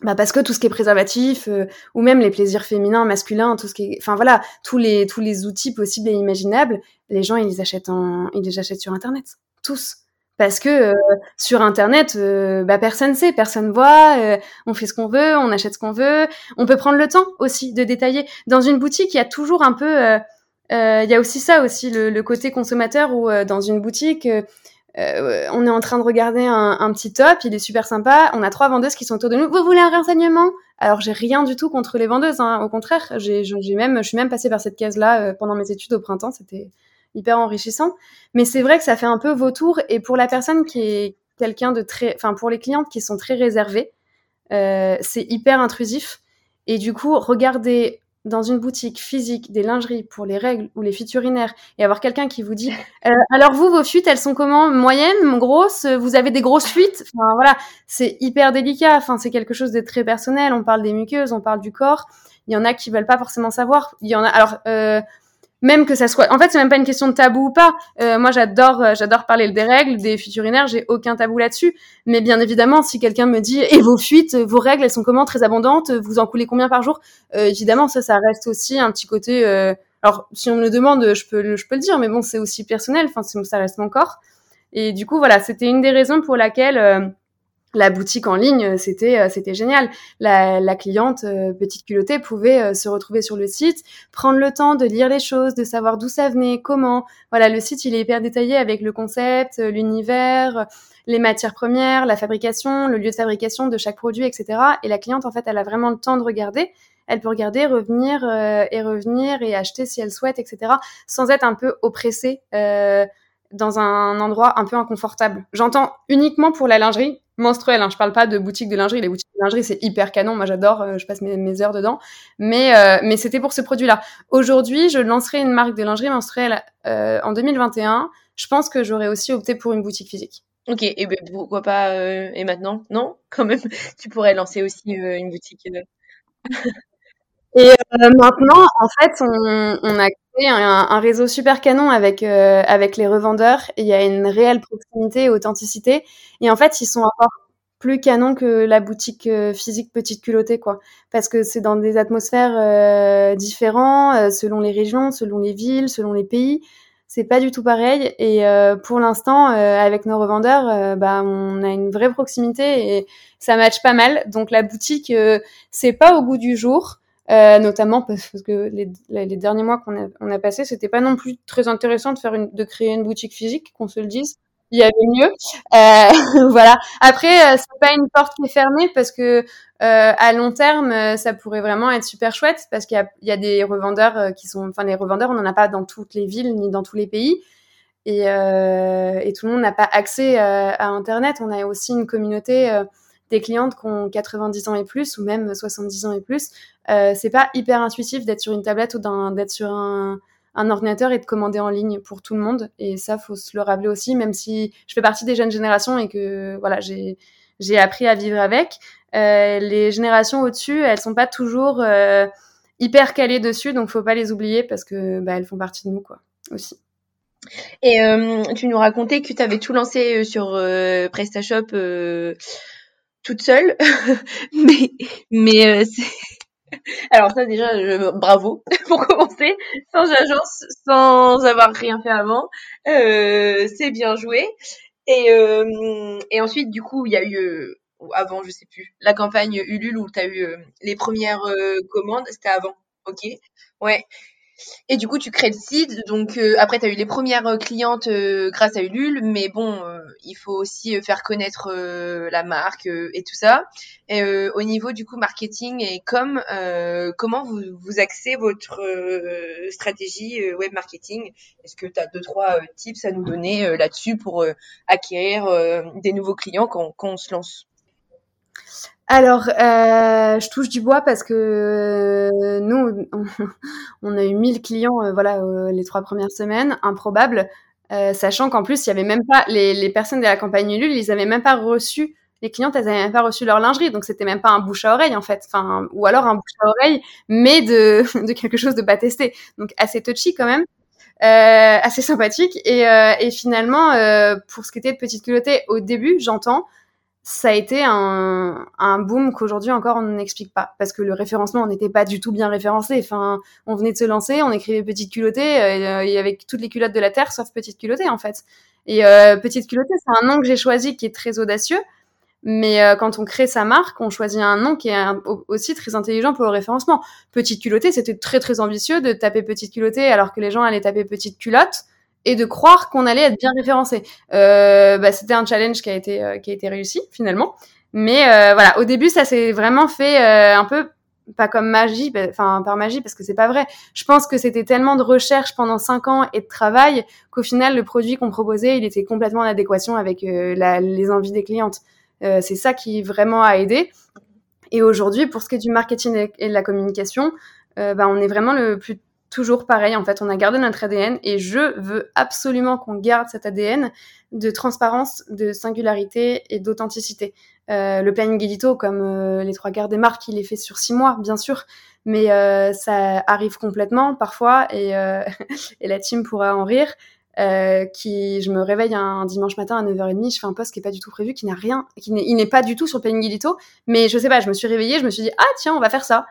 Bah parce que tout ce qui est préservatif euh, ou même les plaisirs féminins, masculins, tout ce qui enfin voilà, tous les tous les outils possibles et imaginables, les gens ils les achètent en, ils les achètent sur internet, tous parce que euh, sur internet euh, bah, personne sait personne voit euh, on fait ce qu'on veut on achète ce qu'on veut. On peut prendre le temps aussi de détailler. Dans une boutique il y a toujours un peu il y a aussi ça aussi le, côté consommateur où dans une boutique on est en train de regarder un, un, petit top il est super sympa on a trois vendeuses qui sont autour de nous. Vous voulez un renseignement? Alors j'ai rien du tout contre les vendeuses hein. au contraire j'ai même je suis même passée par cette case là pendant mes études au printemps c'était hyper enrichissant. Mais c'est vrai que ça fait un peu vautour. Et pour la personne qui est quelqu'un de très, enfin pour les clientes qui sont très réservées, euh, c'est hyper intrusif. Et du coup, regarder dans une boutique physique des lingeries pour les règles ou les fuites urinaires et avoir quelqu'un qui vous dit euh, alors vous vos fuites elles sont comment? Moyennes grosses? Vous avez des grosses fuites? Enfin voilà. C'est hyper délicat. Enfin c'est quelque chose de très personnel. On parle des muqueuses on parle du corps. Il y en a qui veulent pas forcément savoir. Il y en a alors euh, même que ça soit en fait c'est même pas une question de tabou ou pas. Euh, moi j'adore euh, j'adore parler des règles des fuites urinaires j'ai aucun tabou là-dessus. Mais bien évidemment si quelqu'un me dit et vos fuites vos règles elles sont comment très abondantes vous en coulez combien par jour? Euh, évidemment ça ça reste aussi un petit côté alors si on me le demande je peux je peux le dire mais bon c'est aussi personnel enfin ça reste mon corps. Et du coup voilà c'était une des raisons pour laquelle la boutique en ligne, c'était euh, c'était génial. La, cliente euh, petite culottée pouvait euh, se retrouver sur le site, prendre le temps de lire les choses, de savoir d'où ça venait, comment. Voilà, le site il est hyper détaillé avec le concept, l'univers, les matières premières, la fabrication, le lieu de fabrication de chaque produit, etc. Et la cliente en fait, elle a vraiment le temps de regarder. Elle peut regarder, revenir et revenir et acheter si elle souhaite, etc. Sans être un peu oppressée. dans un endroit un peu inconfortable. J'entends uniquement pour la lingerie, menstruelle. Hein. Je parle pas de boutique de lingerie. Les boutiques de lingerie, c'est hyper canon. Moi, j'adore. Euh, je passe mes, heures dedans. Mais, euh, mais c'était pour ce produit-là. Aujourd'hui, je lancerai une marque de lingerie menstruelle euh, en 2021. Je pense que j'aurais aussi opté pour une boutique physique. Ok, et ben pourquoi pas et maintenant? Non, quand même, tu pourrais lancer aussi une boutique. et maintenant, en fait, on, on, a créé un, réseau super canon avec avec les revendeurs. Il y a une réelle proximité et authenticité. Et en fait, ils sont encore plus canon que la boutique physique petite culottée quoi parce que c'est dans des atmosphères euh, différents selon les régions selon les villes selon les pays c'est pas du tout pareil. Et euh, pour l'instant, euh, avec nos revendeurs, euh, bah, on a une vraie proximité et ça match pas mal. Donc la boutique, c'est pas au goût du jour. Notamment parce que les, les derniers mois qu'on a, on a passé, c'était pas non plus très intéressant de faire une, de créer une boutique physique, qu'on se le dise il y avait mieux. Euh, voilà. Après, euh, c'est pas une porte qui est fermée parce que euh, à long terme, euh, ça pourrait vraiment être super chouette parce qu'il y y a des revendeurs qui sont, enfin les revendeurs, on n'en a pas dans toutes les villes ni dans tous les pays. Et, et tout le monde n'a pas accès à Internet. On a aussi une communauté des clientes qui ont 90 ans et plus ou même 70 ans et plus. c'est pas hyper intuitif d'être sur une tablette ou d'être sur un ordinateur et de commander en ligne pour tout le monde. Et ça, faut se le rappeler aussi, même si je fais partie des jeunes générations et que voilà, j'ai appris à vivre avec. Euh, les générations au-dessus, elles sont pas toujours euh, hyper calées dessus, donc faut pas les oublier parce que bah, elles font partie de nous quoi aussi. Et euh, tu nous racontais que tu avais tout lancé sur PrestaShop toute seule, mais mais alors ça déjà, bravo pour commencer, sans agence, sans avoir rien fait avant, euh, c'est bien joué. Et, euh, et ensuite, du coup, il y a eu, euh, avant, je sais plus, la campagne Ulule où tu as eu les premières commandes, c'était avant, ok? Ouais. Et du coup, tu crées le site. Donc, euh, après, tu as eu les premières euh, clientes euh, grâce à Ulule. Mais bon, il faut aussi faire connaître la marque et tout ça. Au niveau du coup marketing et com, comment vous, vous axez votre stratégie web marketing? Est-ce que tu as deux, trois tips à nous donner là-dessus pour acquérir des nouveaux clients quand on se lance? Alors, euh, je touche du bois parce que euh, nous, on, a eu 1000 clients, euh, voilà, les trois premières semaines, improbable, sachant qu'en plus, il y avait même pas les, personnes de la campagne Ulule, ils avaient même pas reçu les clientes, elles avaient même pas reçu leur lingerie, donc c'était même pas un bouche à oreille en fait, enfin, ou alors un bouche à oreille, mais de, de quelque chose de pas testé, donc assez touchy quand même. assez sympathique et, et finalement pour ce qui était de petite culottée au début j'entends ça a été un, un boom qu'aujourd'hui encore on n'explique pas parce que le référencement n'était pas du tout bien référencé. Enfin, on venait de se lancer, on écrivait petite culottée euh, et avec toutes les culottes de la terre sauf petite culottée en fait. Et euh, petite culottée, c'est un nom que j'ai choisi qui est très audacieux. Mais euh, quand on crée sa marque, on choisit un nom qui est aussi très intelligent pour le référencement. Petite culottée, c'était très très ambitieux de taper petite culottée alors que les gens allaient taper petite culotte et de croire qu'on allait être bien référencé. Euh, bah, c'était un challenge qui a été euh, qui a été réussi finalement. Mais euh, voilà, au début, ça s'est vraiment fait un peu pas comme magie, bah, enfin par magie parce que c'est pas vrai. Je pense que c'était tellement de recherche pendant cinq ans et de travail qu'au final le produit qu'on proposait, il était complètement en adéquation avec les envies des clientes. c'est ça qui vraiment a aidé. Et aujourd'hui, pour ce qui est du marketing et de la communication, bah, on est vraiment le plus toujours pareil, en fait, on a gardé notre ADN et je veux absolument qu'on garde cet ADN de transparence, de singularité et d'authenticité. Euh, le planning édito, comme euh, les trois quarts des marques, il est fait sur six mois, bien sûr, mais euh, ça arrive complètement parfois et, la team pourra en rire. qui, je me réveille un, dimanche matin à 9h30, je fais un post qui est pas du tout prévu, qui n'a rien, qui n'est pas du tout sur le mais je sais pas, je me suis réveillée, je me suis dit, ah tiens, on va faire ça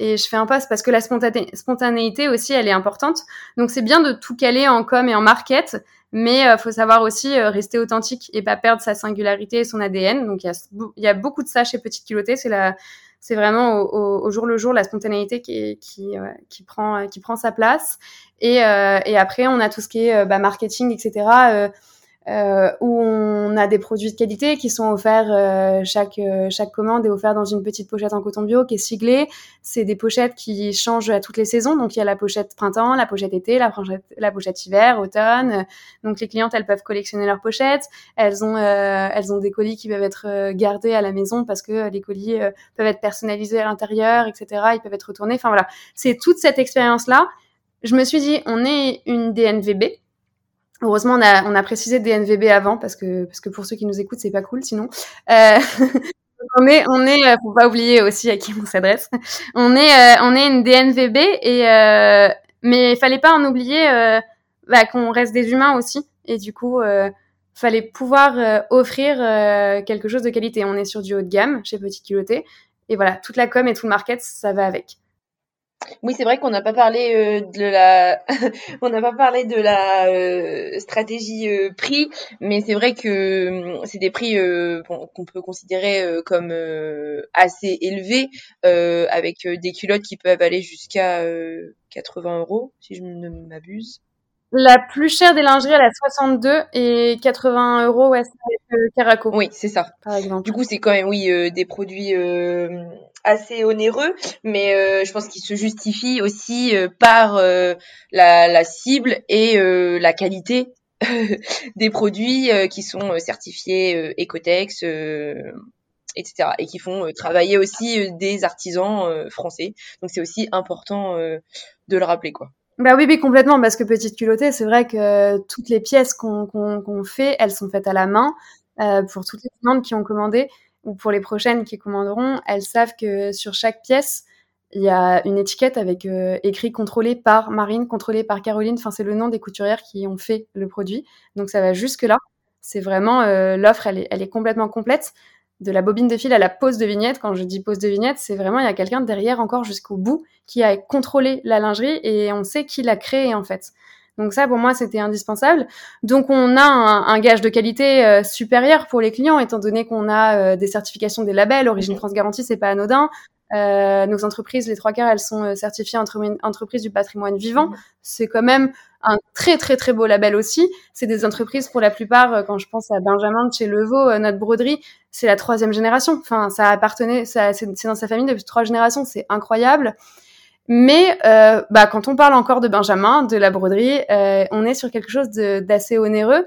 et je fais un post parce que la spontanéité aussi, elle est importante. Donc c'est bien de tout caler en com et en market, mais euh, faut savoir aussi euh, rester authentique et pas perdre sa singularité et son ADN. Donc il y a, beaucoup de ça chez Petite Culottée. C'est vraiment au, jour le jour la spontanéité qui, qui prend, sa place. Et, euh, et après on a tout ce qui est bah, marketing, etc euh, où on a des produits de qualité qui sont offerts, euh, chaque, euh, chaque commande est offerte dans une petite pochette en coton bio qui est siglée. C'est des pochettes qui changent à toutes les saisons. Donc il y a la pochette printemps, la pochette été, la pochette, la pochette hiver, automne. Donc les clientes, elles peuvent collectionner leurs pochettes. Elles ont, euh, elles ont des colis qui peuvent être gardés à la maison parce que les colis peuvent être personnalisés à l'intérieur, etc. Ils peuvent être retournés. Enfin voilà, c'est toute cette expérience-là. Je me suis dit, on est une DNVB, Heureusement, on a, on a précisé DNVB avant parce que, parce que pour ceux qui nous écoutent, c'est pas cool sinon. Euh, on est, on est, faut pas oublier aussi à qui on s'adresse. On est, euh, on est une DNVB et, euh, Mais il fallait pas en oublier bah, qu'on reste des humains aussi. Et du coup, fallait pouvoir offrir quelque chose de qualité. On est sur du haut de gamme chez Petit Culotté. Et voilà, toute la com et tout le market, ça va avec. Oui, c'est vrai qu'on n'a pas parlé euh, de la, on n'a pas parlé de la euh, stratégie euh, prix, mais c'est vrai que hum, c'est des prix qu'on peut considérer comme assez élevés, avec des culottes qui peuvent aller jusqu'à 80 euros, si je ne m'abuse. La plus chère des lingeries, elle à 62 et 80 euros, ouais, c'est Caraco. Oui, c'est ça. Par exemple. Du coup, c'est quand même, oui, euh, des produits euh, assez onéreux, mais euh, je pense qu'ils se justifient aussi par la, la, cible et la qualité des produits qui sont certifiés Ecotex, etc. Et qui font travailler aussi des artisans français. Donc, c'est aussi important de le rappeler, quoi. Bah oui, oui, complètement, parce que petite culottée, c'est vrai que toutes les pièces qu'on fait, elles sont faites à la main. Euh, pour toutes les clientes qui ont commandé ou pour les prochaines qui commanderont, elles savent que sur chaque pièce, il y a une étiquette avec euh, écrit contrôlé par Marine, contrôlé par Caroline. Enfin, c'est le nom des couturières qui ont fait le produit. Donc ça va jusque là. C'est vraiment euh, l'offre, elle est complètement complète de la bobine de fil à la pose de vignette. Quand je dis pose de vignette, c'est vraiment il y a quelqu'un derrière encore jusqu'au bout qui a contrôlé la lingerie et on sait qui l'a créé en fait. Donc ça, pour moi, c'était indispensable. Donc on a un, gage de qualité euh, supérieur pour les clients, étant donné qu'on a euh, des certifications des labels. Origine France Garantie, c'est pas anodin. Euh, nos entreprises, les trois quarts, elles sont certifiées entre entreprises du patrimoine vivant. C'est quand même un très très très beau label aussi. C'est des entreprises pour la plupart, quand je pense à Benjamin de chez Levaux, notre broderie, c'est la troisième génération. Enfin, ça appartenait, ça, c'est dans sa famille depuis trois générations. C'est incroyable. Mais euh, bah, quand on parle encore de Benjamin, de la broderie, euh, on est sur quelque chose d'assez onéreux.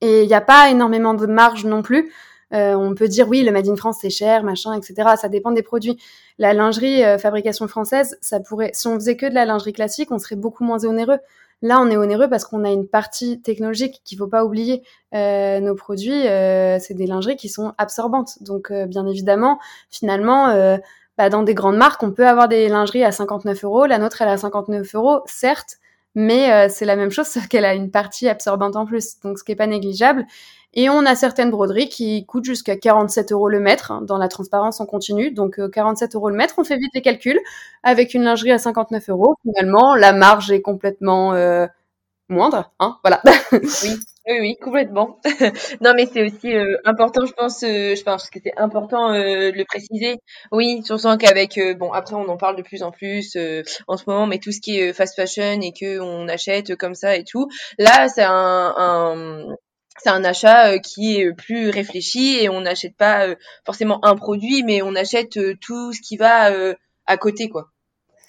Et il n'y a pas énormément de marge non plus. Euh, on peut dire oui, le Made in France c'est cher, machin, etc. Ça dépend des produits. La lingerie fabrication française, ça pourrait, si on faisait que de la lingerie classique, on serait beaucoup moins onéreux. Là, on est onéreux parce qu'on a une partie technologique qu'il faut pas oublier. nos produits, c'est des lingeries qui sont absorbantes. Donc, bien évidemment, finalement, bah, dans des grandes marques, on peut avoir des lingeries à 59 euros. La nôtre, elle est à 59 euros, certes, mais euh, c'est la même chose, sauf qu'elle a une partie absorbante en plus, donc ce qui est pas négligeable. Et on a certaines broderies qui coûtent jusqu'à 47 euros le mètre. Hein, dans la transparence, on continue. Donc 47 euh, euros le mètre, on fait vite les calculs. Avec une lingerie à 59 euros, finalement, la marge est complètement euh, moindre. Hein, voilà. oui. Oui, oui, complètement. non, mais c'est aussi euh, important, je pense. Euh, je pense que c'est important euh, de le préciser. Oui, surtout qu'avec bon, après on en parle de plus en plus en ce moment, mais tout ce qui est fast fashion et que on achète comme ça et tout, là, c'est un, un c'est un achat qui est plus réfléchi et on n'achète pas forcément un produit, mais on achète tout ce qui va à côté, quoi.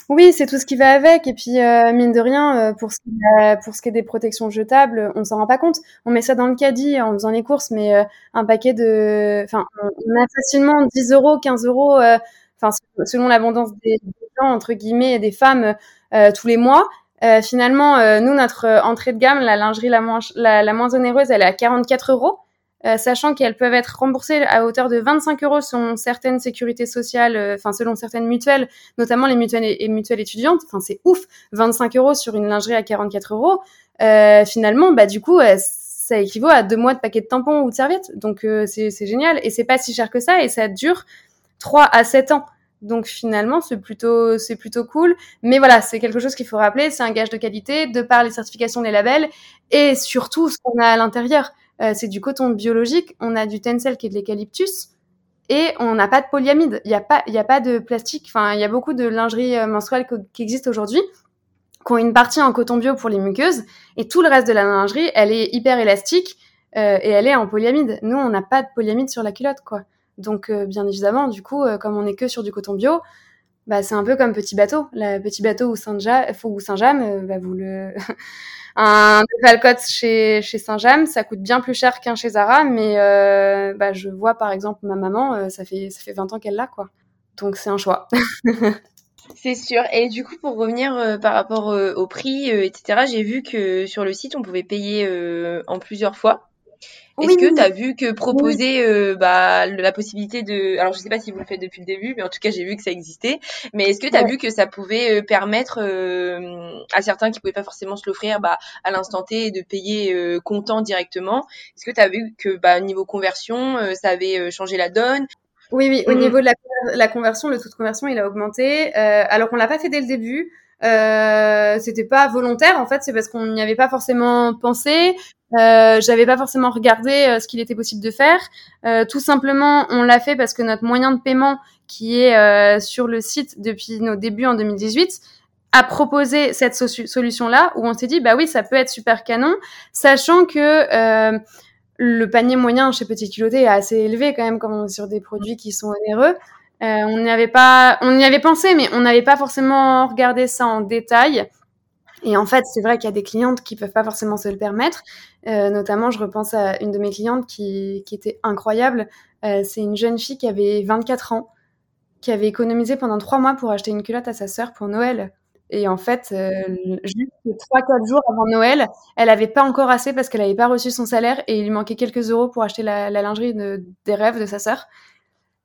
Oui, c'est tout ce qui va avec. Et puis, euh, mine de rien, euh, pour ce, qui pour ce est des protections jetables, on s'en rend pas compte. On met ça dans le caddie en faisant les courses, mais euh, un paquet de... Enfin, on a facilement 10 euros, 15 euros, selon l'abondance des, gens, entre guillemets, et des femmes, tous les mois. finalement, nous, notre entrée de gamme, la lingerie la moins, la, la moins onéreuse, elle est à 44 euros. Euh, sachant qu'elles peuvent être remboursées à hauteur de 25 euros selon certaines sécurités sociales, euh, enfin selon certaines mutuelles, notamment les mutuelles et, mutuelles étudiantes. Enfin c'est ouf, 25 euros sur une lingerie à 44 euros. Euh, finalement, bah du coup, ça équivaut à deux mois de paquet de tampons ou de serviettes. Donc c'est génial et c'est pas si cher que ça et ça dure 3 à 7 ans. Donc finalement, c'est plutôt c'est plutôt cool. Mais voilà, c'est quelque chose qu'il faut rappeler, c'est un gage de qualité de par les certifications des labels et surtout ce qu'on a à l'intérieur. Euh, c'est du coton biologique, on a du tencel qui est de l'eucalyptus et on n'a pas de polyamide. Il n'y a pas, a pas de plastique. Enfin, il y a beaucoup de lingerie euh, menstruelle qui existent aujourd'hui, qui ont une partie en coton bio pour les muqueuses et tout le reste de la lingerie, elle est hyper élastique euh, et elle est en polyamide. Nous, on n'a pas de polyamide sur la culotte, quoi. Donc, bien évidemment, du coup, comme on est que sur du coton bio, bah, c'est un peu comme Petit Bateau. La Petit Bateau ou Saint-James, bah, vous le un Falcotte chez, chez Saint-James, ça coûte bien plus cher qu'un chez Zara, mais euh, bah, je vois par exemple ma maman, euh, ça, fait, ça fait 20 ans qu'elle l'a, quoi. Donc c'est un choix. C'est sûr. Et du coup, pour revenir euh, par rapport au prix, etc., j'ai vu que sur le site, on pouvait payer en plusieurs fois. Est-ce que tu as vu que proposer euh, bah, la possibilité de... Alors je sais pas si vous le faites depuis le début, mais en tout cas j'ai vu que ça existait. Mais est-ce que tu as vu que ça pouvait euh, permettre euh, à certains qui pouvaient pas forcément se l'offrir bah, à l'instant T de payer comptant directement? Est-ce que tu as vu que bah, niveau conversion, ça avait changé la donne? Oui, oui, au mmh niveau de la, la, conversion, le taux de conversion, il a augmenté. alors qu'on l'a pas fait dès le début. Euh, c'était pas volontaire en fait, c'est parce qu'on n'y avait pas forcément pensé. Euh, J'avais pas forcément regardé euh, ce qu'il était possible de faire. Euh, tout simplement, on l'a fait parce que notre moyen de paiement, qui est euh, sur le site depuis nos débuts en 2018, a proposé cette solution-là où on s'est dit bah oui, ça peut être super canon, sachant que le panier moyen chez Petit Culotté est assez élevé quand même, comme sur des produits qui sont onéreux. Euh, on n'y avait pas, on y avait pensé, mais on n'avait pas forcément regardé ça en détail. Et en fait, c'est vrai qu'il y a des clientes qui peuvent pas forcément se le permettre. Euh, notamment, je repense à une de mes clientes qui, était incroyable. Euh, c'est une jeune fille qui avait 24 ans, qui avait économisé pendant trois mois pour acheter une culotte à sa sœur pour Noël. Et en fait, euh, juste trois quatre jours avant Noël, elle avait pas encore assez parce qu'elle avait pas reçu son salaire et il lui manquait quelques euros pour acheter la, lingerie de, des rêves de sa sœur.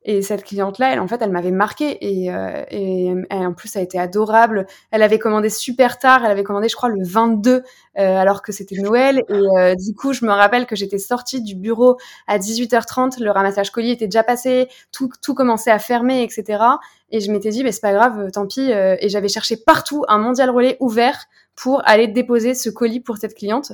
Et cette cliente-là, elle, en fait, elle m'avait marqué et, euh, et en plus, ça a été adorable. Elle avait commandé super tard. Elle avait commandé, je crois, le 22, euh, alors que c'était Noël. Et euh, du coup, je me rappelle que j'étais sortie du bureau à 18h30. Le ramassage colis était déjà passé. Tout, tout commençait à fermer, etc. Et je m'étais dit, mais c'est pas grave, tant pis. Euh, et j'avais cherché partout un mondial relais ouvert pour aller déposer ce colis pour cette cliente.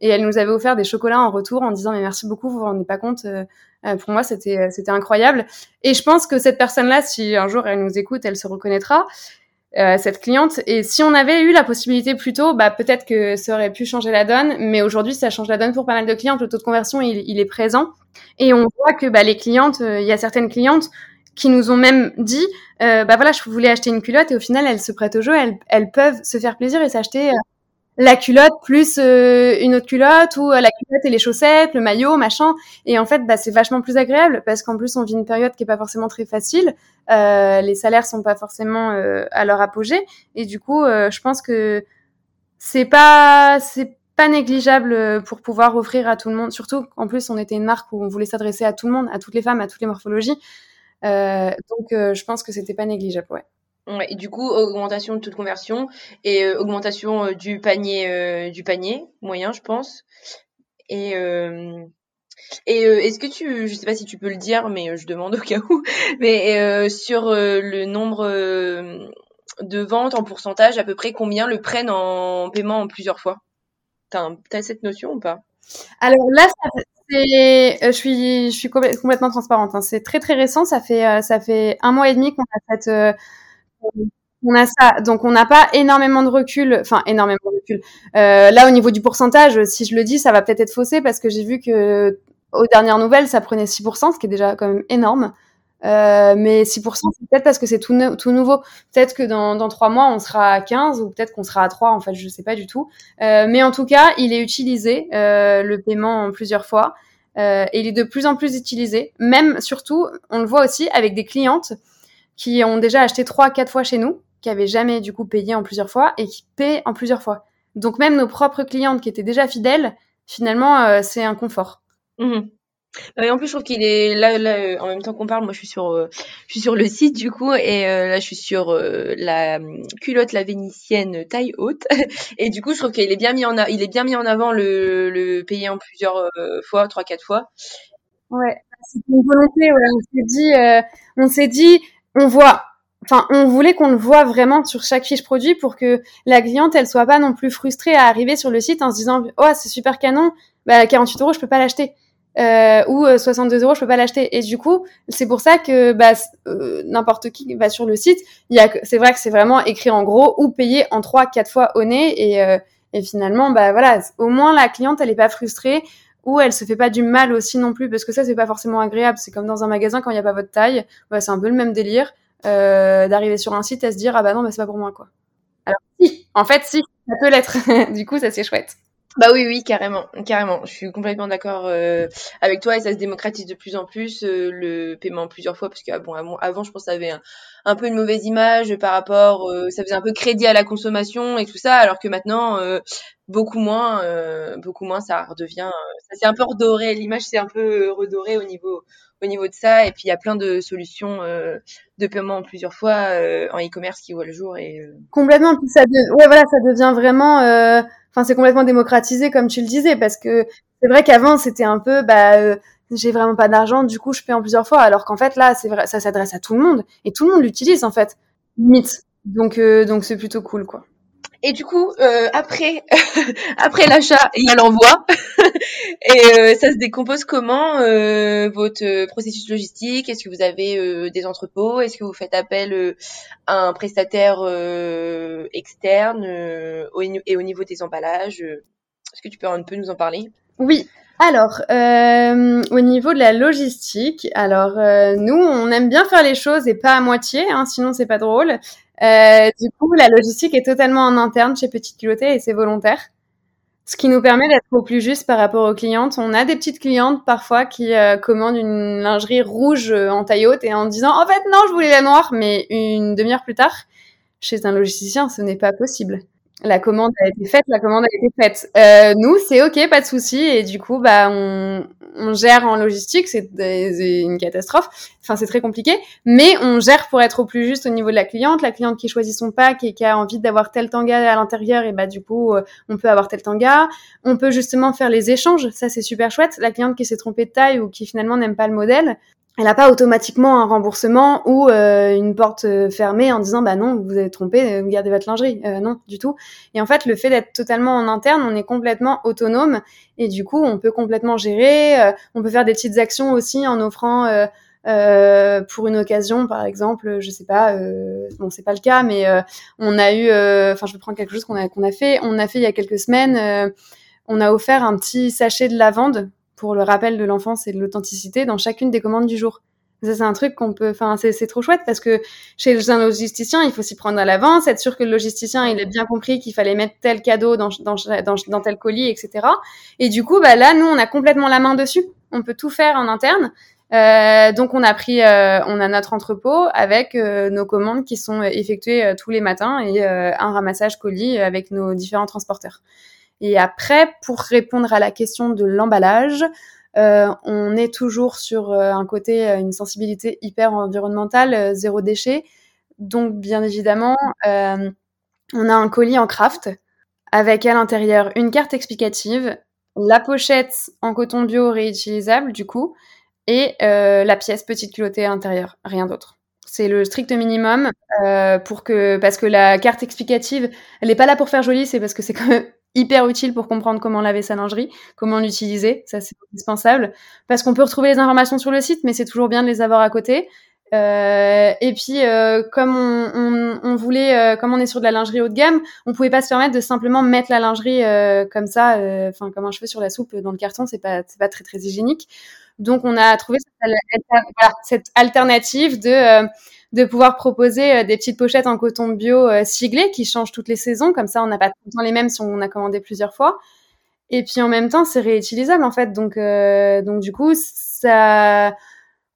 Et elle nous avait offert des chocolats en retour en disant mais merci beaucoup, vous vous rendez pas compte. Euh, euh, pour moi, c'était euh, c'était incroyable. Et je pense que cette personne-là, si un jour elle nous écoute, elle se reconnaîtra. Euh, cette cliente. Et si on avait eu la possibilité plus tôt, bah, peut-être que ça aurait pu changer la donne. Mais aujourd'hui, ça change la donne pour pas mal de clientes. Le taux de conversion, il, il est présent. Et on voit que bah, les clientes, il y a certaines clientes qui nous ont même dit, euh, bah voilà, je voulais acheter une culotte et au final, elles se prêtent au jeu, elles, elles peuvent se faire plaisir et s'acheter la culotte plus euh, une autre culotte ou euh, la culotte et les chaussettes, le maillot, machin. Et en fait, bah, c'est vachement plus agréable parce qu'en plus, on vit une période qui est pas forcément très facile. Euh, les salaires sont pas forcément à leur apogée. Et du coup, je pense que c'est pas c'est pas négligeable pour pouvoir offrir à tout le monde. Surtout, en plus, on était une marque où on voulait s'adresser à tout le monde, à toutes les femmes, à toutes les morphologies. donc, je pense que c'était pas négligeable, ouais. Du coup, augmentation de taux de conversion et euh, augmentation euh, du panier euh, du panier moyen, je pense. Et est-ce que tu, je sais pas si tu peux le dire, mais je demande au cas où, mais sur le nombre de ventes en pourcentage, à peu près combien le prennent en paiement en plusieurs fois? T'as as cette notion ou pas? Alors là, je suis, je suis complètement transparente. Hein. C'est très très récent. Ça fait, ça fait un mois et demi qu'on a cette on a ça, donc on n'a pas énormément de recul, enfin énormément de recul. Euh, là, au niveau du pourcentage, si je le dis, ça va peut-être être faussé parce que j'ai vu que aux dernières nouvelles, ça prenait 6%, ce qui est déjà quand même énorme. Euh, mais 6%, c'est peut-être parce que c'est tout, nouveau. Peut-être que dans, dans 3 mois, on sera à 15 ou peut-être qu'on sera à 3, en fait, je sais pas du tout. Euh, mais en tout cas, il est utilisé, le paiement en plusieurs fois. Et il est de plus en plus utilisé. Même, surtout, on le voit aussi avec des clientes qui ont déjà acheté trois, quatre fois chez nous, qui avaient jamais du coup payé en plusieurs fois et qui paient en plusieurs fois. Donc même nos propres clientes qui étaient déjà fidèles, finalement, euh, c'est un confort. Mmh. en plus, je trouve qu'il est là, là euh, en même temps qu'on parle. Moi, je suis sur, euh, je suis sur le site du coup, et là, je suis sur la culotte la vénitienne taille haute. et du coup, je trouve qu'il est bien mis en, il est bien mis en avant le, le payer en plusieurs fois, trois, quatre fois. Ouais, c'est une volonté. Ouais. On s'est dit, on s'est dit, on voit, enfin, on voulait qu'on le voit vraiment sur chaque fiche produit pour que la cliente, elle soit pas non plus frustrée à arriver sur le site en se disant, oh, c'est super canon, bah, 48 euros, je peux pas l'acheter. Euh, ou 62 euh, euros, je peux pas l'acheter. Et du coup, c'est pour ça que bah, euh, n'importe qui va sur le site, il y a, c'est vrai que c'est vraiment écrit en gros ou payé en trois, quatre fois au nez. Et, euh, et finalement, bah voilà, au moins la cliente, elle est pas frustrée ou elle se fait pas du mal aussi non plus parce que ça c'est pas forcément agréable. C'est comme dans un magasin quand il n'y a pas votre taille bah, c'est un peu le même délire euh, d'arriver sur un site et se dire ah bah non bah c'est pas pour moi quoi. Alors si en fait si ça peut l'être. Du coup ça c'est chouette Bah oui, oui, carrément, carrément. Je suis complètement d'accord euh, avec toi et ça se démocratise de plus en plus euh, le paiement plusieurs fois parce que ah bon, avant, je pense que ça avait un, peu une mauvaise image par rapport, euh, ça faisait un peu crédit à la consommation et tout ça, alors que maintenant beaucoup moins, beaucoup moins, ça redevient, ça s'est un peu redoré, l'image s'est un peu redorée au niveau au niveau de ça et puis il y a plein de solutions de paiement en plusieurs fois en e-commerce qui voient le jour et complètement. Ça ouais voilà, ça devient vraiment enfin c'est complètement démocratisé comme tu le disais parce que c'est vrai qu'avant c'était un peu bah euh, j'ai vraiment pas d'argent du coup je paie en plusieurs fois alors qu'en fait là c'est vrai ça s'adresse à tout le monde et tout le monde l'utilise en fait. Limite. Donc euh, donc c'est plutôt cool quoi et du coup, euh, après, après l'achat, il y a l'envoi. et euh, ça se décompose comment euh, votre processus logistique? Est-ce que vous avez des entrepôts? Est-ce que vous faites appel à un prestataire externe et au niveau des emballages Est-ce que tu peux un peu nous en parler? Oui. Alors, au niveau de la logistique, alors nous, on aime bien faire les choses et pas à moitié, hein, sinon c'est pas drôle. Euh, du coup, la logistique est totalement en interne chez Petite Culottée et c'est volontaire. Ce qui nous permet d'être au plus juste par rapport aux clientes. On a des petites clientes parfois qui euh, commandent une lingerie rouge euh, en taille haute et en disant en fait non, je voulais la noire, mais une demi-heure plus tard, chez un logisticien, ce n'est pas possible la commande a été faite, la commande a été faite. Euh, nous, c'est ok, pas de souci, et du coup, bah, on, on gère en logistique, c'est une catastrophe. Enfin, c'est très compliqué, mais on gère pour être au plus juste au niveau de la cliente. La cliente qui choisit son pack et qui a envie d'avoir tel tanga à l'intérieur, et bah du coup, euh, on peut avoir tel tanga. On peut justement faire les échanges, ça c'est super chouette. La cliente qui s'est trompée de taille ou qui finalement n'aime pas le modèle, elle n'a pas automatiquement un remboursement ou euh, une porte euh, fermée en disant bah non vous avez trompé euh, gardez votre lingerie. Non du tout. Et en fait le fait d'être totalement en interne on est complètement autonome et du coup on peut complètement gérer on peut faire des petites actions aussi en offrant pour une occasion par exemple je sais pas bon c'est pas le cas mais on a eu enfin je vais prendre quelque chose qu'on a qu'on a fait. On a fait il y a quelques semaines on a offert un petit sachet de lavande pour le rappel de l'enfance et de l'authenticité dans chacune des commandes du jour. Ça, c'est un truc qu'on peut, enfin, c'est trop chouette parce que chez un logisticien, il faut s'y prendre à l'avance, être sûr que le logisticien, il ait bien compris qu'il fallait mettre tel cadeau dans, tel colis, etc. Et du coup, bah, là, nous, on a complètement la main dessus. On peut tout faire en interne. Euh, donc, on a pris, euh, on a notre entrepôt avec euh, nos commandes qui sont effectuées tous les matins et un ramassage colis avec nos différents transporteurs. Et après, pour répondre à la question de l'emballage, euh, on est toujours sur euh, un côté, euh, une sensibilité hyper environnementale, zéro déchet. Donc, bien évidemment, on a un colis en craft avec à l'intérieur une carte explicative, la pochette en coton bio réutilisable du coup, et la pièce petite culottée à l'intérieur, rien d'autre. C'est le strict minimum pour que parce que la carte explicative, elle n'est pas là pour faire joli, c'est parce que c'est quand même hyper utile pour comprendre comment laver sa lingerie, comment l'utiliser, ça c'est indispensable, parce qu'on peut retrouver les informations sur le site, mais c'est toujours bien de les avoir à côté. Euh, et puis, euh, comme on, on, on voulait, euh, comme on est sur de la lingerie haut de gamme, on pouvait pas se permettre de simplement mettre la lingerie euh, comme ça, euh, enfin comme un cheveu sur la soupe dans le carton, c'est pas, c'est pas très très hygiénique. Donc, on a trouvé cette, cette alternative de de pouvoir proposer euh, des petites pochettes en coton bio euh, siglées qui changent toutes les saisons. Comme ça, on n'a pas tout le temps les mêmes si on a commandé plusieurs fois. Et puis en même temps, c'est réutilisable en fait. Donc, euh, donc du coup, ça,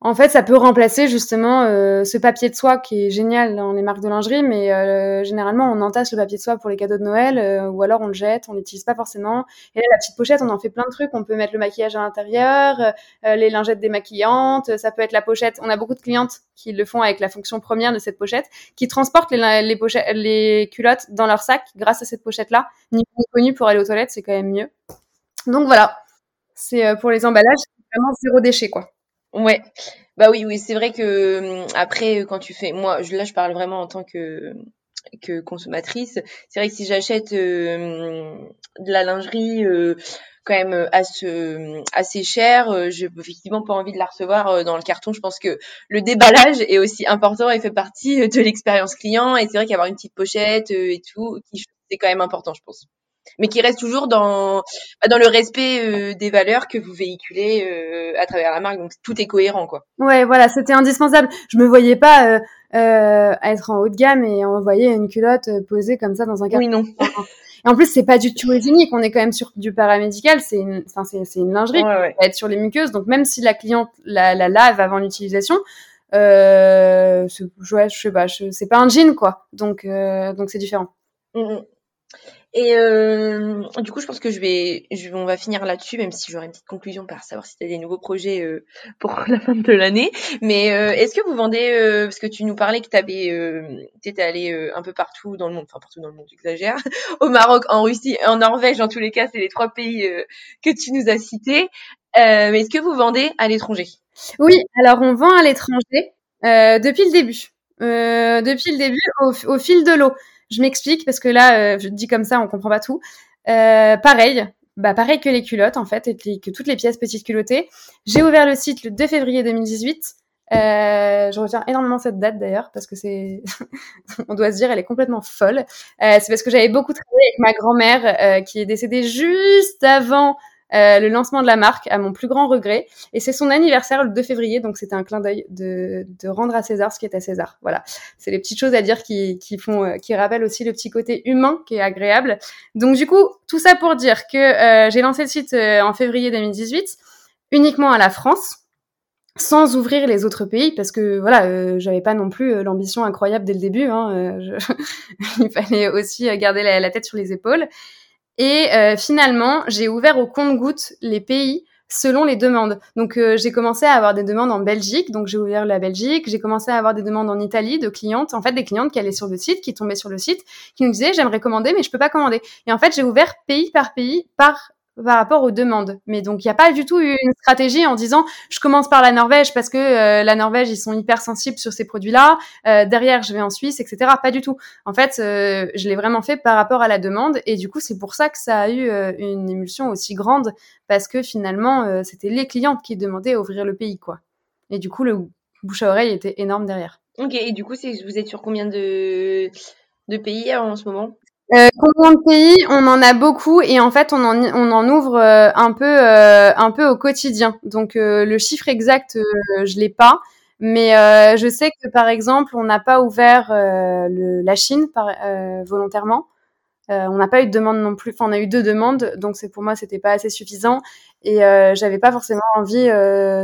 en fait, ça peut remplacer justement euh, ce papier de soie qui est génial dans les marques de lingerie, mais euh, généralement on entasse le papier de soie pour les cadeaux de Noël, euh, ou alors on le jette, on l'utilise pas forcément. Et là, la petite pochette, on en fait plein de trucs. On peut mettre le maquillage à l'intérieur, les lingettes démaquillantes. Ça peut être la pochette. On a beaucoup de clientes qui le font avec la fonction première de cette pochette, qui transportent les, les, pochettes, les culottes dans leur sac grâce à cette pochette-là. Ni connu pour aller aux toilettes, c'est quand même mieux. Donc voilà, c'est pour les emballages, vraiment zéro déchet quoi. Ouais. Bah oui, oui, c'est vrai que hum, après, quand tu fais, moi, là, je parle vraiment en tant que que consommatrice. C'est vrai que si j'achète euh, de la lingerie euh, quand même assez, assez cher, euh, j'ai effectivement pas envie de la recevoir dans le carton. Je pense que le déballage est aussi important et fait partie de l'expérience client. Et c'est vrai qu'avoir une petite pochette et tout, c'est quand même important, je pense mais qui reste toujours dans dans le respect euh, des valeurs que vous véhiculez euh, à travers la marque. Donc tout est cohérent, quoi. Ouais, voilà, c'était indispensable. Je me voyais pas euh, euh être en haut de gamme et envoyer une culotte posée comme ça dans un carton. Oui, non. en plus, c'est pas du tout hygiénique. On est quand même sur du paramédical. C'est une, enfin, c'est, une lingerie Ouais, ouais. qui va être sur les muqueuses. Donc même si la cliente la, la lave avant l'utilisation, euh, ouais, je sais pas, c'est pas un jean quoi. Donc euh, donc c'est différent. Mhm. Et euh, du coup, je pense que je vais, on va finir là-dessus, même si j'aurai une petite conclusion par savoir si tu as des nouveaux projets euh, pour la fin de l'année. Mais euh, est-ce que vous vendez, parce que tu nous parlais que tu étais allé un peu partout dans le monde, enfin partout dans le monde, j'exagère, au Maroc, en Russie, en Norvège, en tous les cas, c'est les trois pays que tu nous as cités. Mais est-ce que vous vendez à l'étranger? Oui, alors on vend à l'étranger depuis le début. Depuis le début, au fil de l'eau. Je m'explique parce que là, euh, je dis comme ça, on comprend pas tout. Euh, pareil, bah pareil que les culottes en fait, et que, toutes les pièces petites culottées. J'ai ouvert le site le 2 février 2018. Euh, je retiens énormément cette date d'ailleurs parce que c'est, on doit se dire, elle est complètement folle. Euh, c'est parce que j'avais beaucoup travaillé avec ma grand-mère qui est décédée juste avant euh, le lancement de la marque, à mon plus grand regret. Et c'est son anniversaire le 2 février, donc c'était un clin d'œil de, de rendre à César ce qui est à César. Voilà, c'est les petites choses à dire qui, qui font, euh, qui rappellent aussi le petit côté humain qui est agréable. Donc du coup, tout ça pour dire que euh, j'ai lancé le site euh, en février 2018, uniquement à la France sans ouvrir les autres pays parce que voilà euh, j'avais pas non plus l'ambition incroyable dès le début hein, euh, je- il fallait aussi garder la tête sur les épaules et euh, finalement j'ai ouvert au compte-gouttes les pays selon les demandes. Donc euh, j'ai commencé à avoir des demandes en Belgique. Donc j'ai ouvert la Belgique. J'ai commencé à avoir des demandes en Italie de clientes en fait des clientes qui allaient sur le site qui tombaient sur le site qui nous disaient j'aimerais commander mais je peux pas commander. Et en fait j'ai ouvert pays par pays par par rapport aux demandes. Mais donc, il n'y a pas du tout eu une stratégie en disant je commence par la Norvège parce que euh, la Norvège, ils sont hyper sensibles sur ces produits-là. Euh, derrière, je vais en Suisse, etc. Pas du tout. En fait, euh, je l'ai vraiment fait par rapport à la demande. Et du coup, c'est pour ça que ça a eu une émulsion aussi grande parce que finalement, c'était les clientes qui demandaient à ouvrir le pays, quoi. Et du coup, le bouche à oreille était énorme derrière. Ok, et du coup, vous êtes sur combien de pays en ce moment? Euh, combien de pays On en a beaucoup et en fait on en ouvre euh, un peu euh, un peu au quotidien. Donc le chiffre exact je l'ai pas, mais je sais que par exemple on n'a pas ouvert la Chine volontairement. On n'a pas eu de demande non plus. Enfin on a eu deux demandes, donc pour moi c'était pas assez suffisant et j'avais pas forcément envie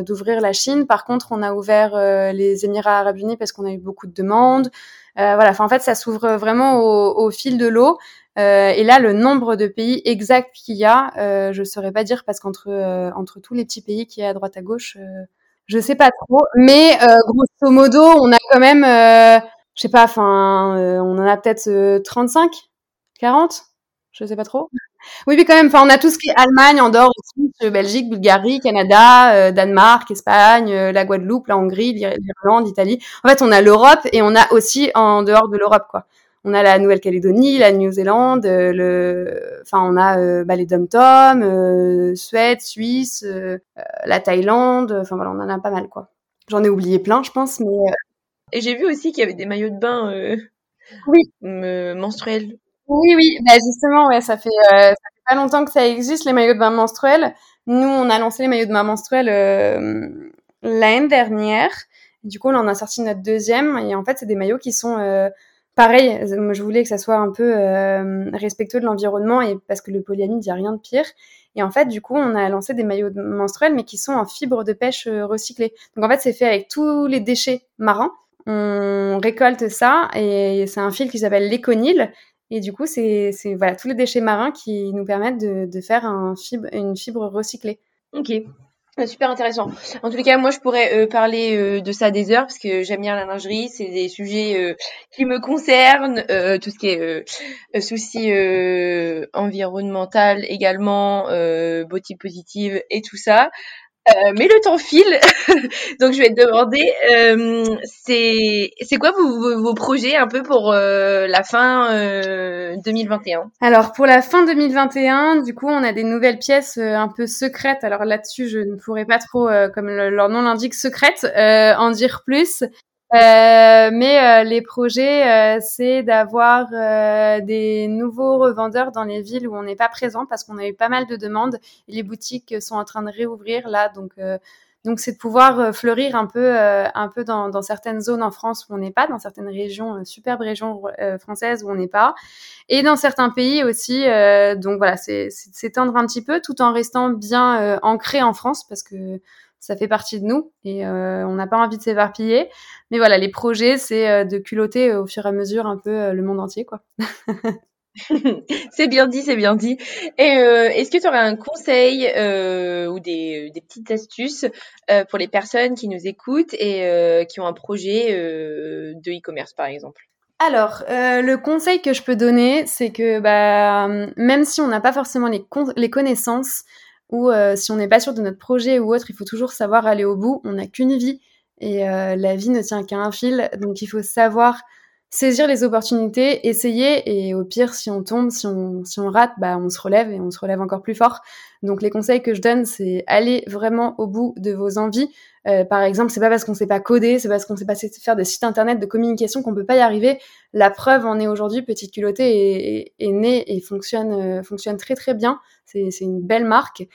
d'ouvrir la Chine. Par contre on a ouvert les Émirats Arabes Unis parce qu'on a eu beaucoup de demandes. Euh, voilà, enfin, en fait, ça s'ouvre vraiment au, au fil de l'eau. Euh, et là, le nombre de pays exact qu'il y a, euh, je saurais pas dire parce qu'entre entre tous les petits pays qu'il y a à droite à gauche, je sais pas trop. Mais grosso modo, on a quand même, je sais pas, enfin, on en a peut-être euh, 35, 40, je sais pas trop. Oui, mais quand même, enfin, on a tout ce qui est Allemagne, Andorre, Autriche, Belgique, Bulgarie, Canada, euh, Danemark, Espagne, euh, la Guadeloupe, la Hongrie, l'Ir- l'Irlande, l'Italie. En fait, on a l'Europe et on a aussi en dehors de l'Europe, quoi. On a la Nouvelle-Calédonie, la Nouvelle-Zélande, euh, le, enfin, on a euh, bah, les dom-toms, euh, Suède, Suisse, euh, euh, la Thaïlande. Enfin voilà, on en a pas mal, quoi. J'en ai oublié plein, je pense, mais euh, Et j'ai vu aussi qu'il y avait des maillots de bain euh, Oui. me- menstruels. Oui, oui, bah justement, ouais, ça fait, euh, ça fait pas longtemps que ça existe, les maillots de bain menstruels. Nous, on a lancé les maillots de bain menstruels euh, l'année dernière. Du coup, là, on a sorti notre deuxième. Et en fait, c'est des maillots qui sont euh, pareils. Je voulais que ça soit un peu euh, respectueux de l'environnement et parce que le polyamide, il n'y a rien de pire. Et en fait, du coup, on a lancé des maillots menstruels, mais qui sont en fibre de pêche euh, recyclée. Donc, en fait, c'est fait avec tous les déchets marins. On récolte ça et c'est un fil qui s'appelle l'éconil. Et du coup, c'est voilà, tous les déchets marins qui nous permettent de, de faire un fibre, une fibre recyclée. Ok. Euh, Super intéressant. En tous les cas, moi, je pourrais euh, parler euh, de ça des heures parce que j'aime bien la lingerie. C'est des sujets euh, qui me concernent. euh, tout ce qui est euh, euh, soucis euh, environnemental également, beauty positive et tout ça. Euh, mais le temps file, donc je vais te demander, euh, c'est c'est quoi vos, vos, vos projets un peu pour euh, la fin euh, 2021 Alors, pour la fin 2021, du coup, on a des nouvelles pièces euh, un peu secrètes. Alors là-dessus, je ne pourrais pas trop, euh, comme le- leur nom l'indique, secrètes, euh, en dire plus. Euh, mais euh, les projets, euh, c'est d'avoir des nouveaux revendeurs dans les villes où on n'est pas présent parce qu'on a eu pas mal de demandes les boutiques sont en train de réouvrir là. Donc, donc c'est de pouvoir fleurir un peu, un peu dans, dans, certaines zones en France où on n'est pas, dans certaines régions, superbes régions françaises où on n'est pas, et dans certains pays aussi. donc voilà, c'est s'étendre un petit peu tout en restant bien ancré en France parce que ça fait partie de nous et euh, on n'a pas envie de s'éparpiller. Mais voilà, les projets, c'est euh, de culotter euh, au fur et à mesure un peu le monde entier, quoi. c'est bien dit, c'est bien dit. Et est-ce que tu aurais un conseil ou des, des, petites astuces pour les personnes qui nous écoutent et qui ont un projet de e-commerce, par exemple? Alors, le conseil que je peux donner, c'est que bah, même si on n'a pas forcément les, les connaissances, ou euh, si on n'est pas sûr de notre projet ou autre, il faut toujours savoir aller au bout. On n'a qu'une vie et euh, la vie ne tient qu'à un fil, donc il faut savoir saisir les opportunités, essayer et au pire, si on tombe, si on, si on rate, bah, on se relève et on se relève encore plus fort. Donc les conseils que je donne, c'est aller vraiment au bout de vos envies. Euh, par exemple, c'est pas parce qu'on sait pas coder, c'est parce qu'on sait pas faire des sites internet de communication qu'on peut pas y arriver. La preuve en est aujourd'hui, Petite Culottée est, est, née et fonctionne, euh, fonctionne très très bien. C'est une belle marque,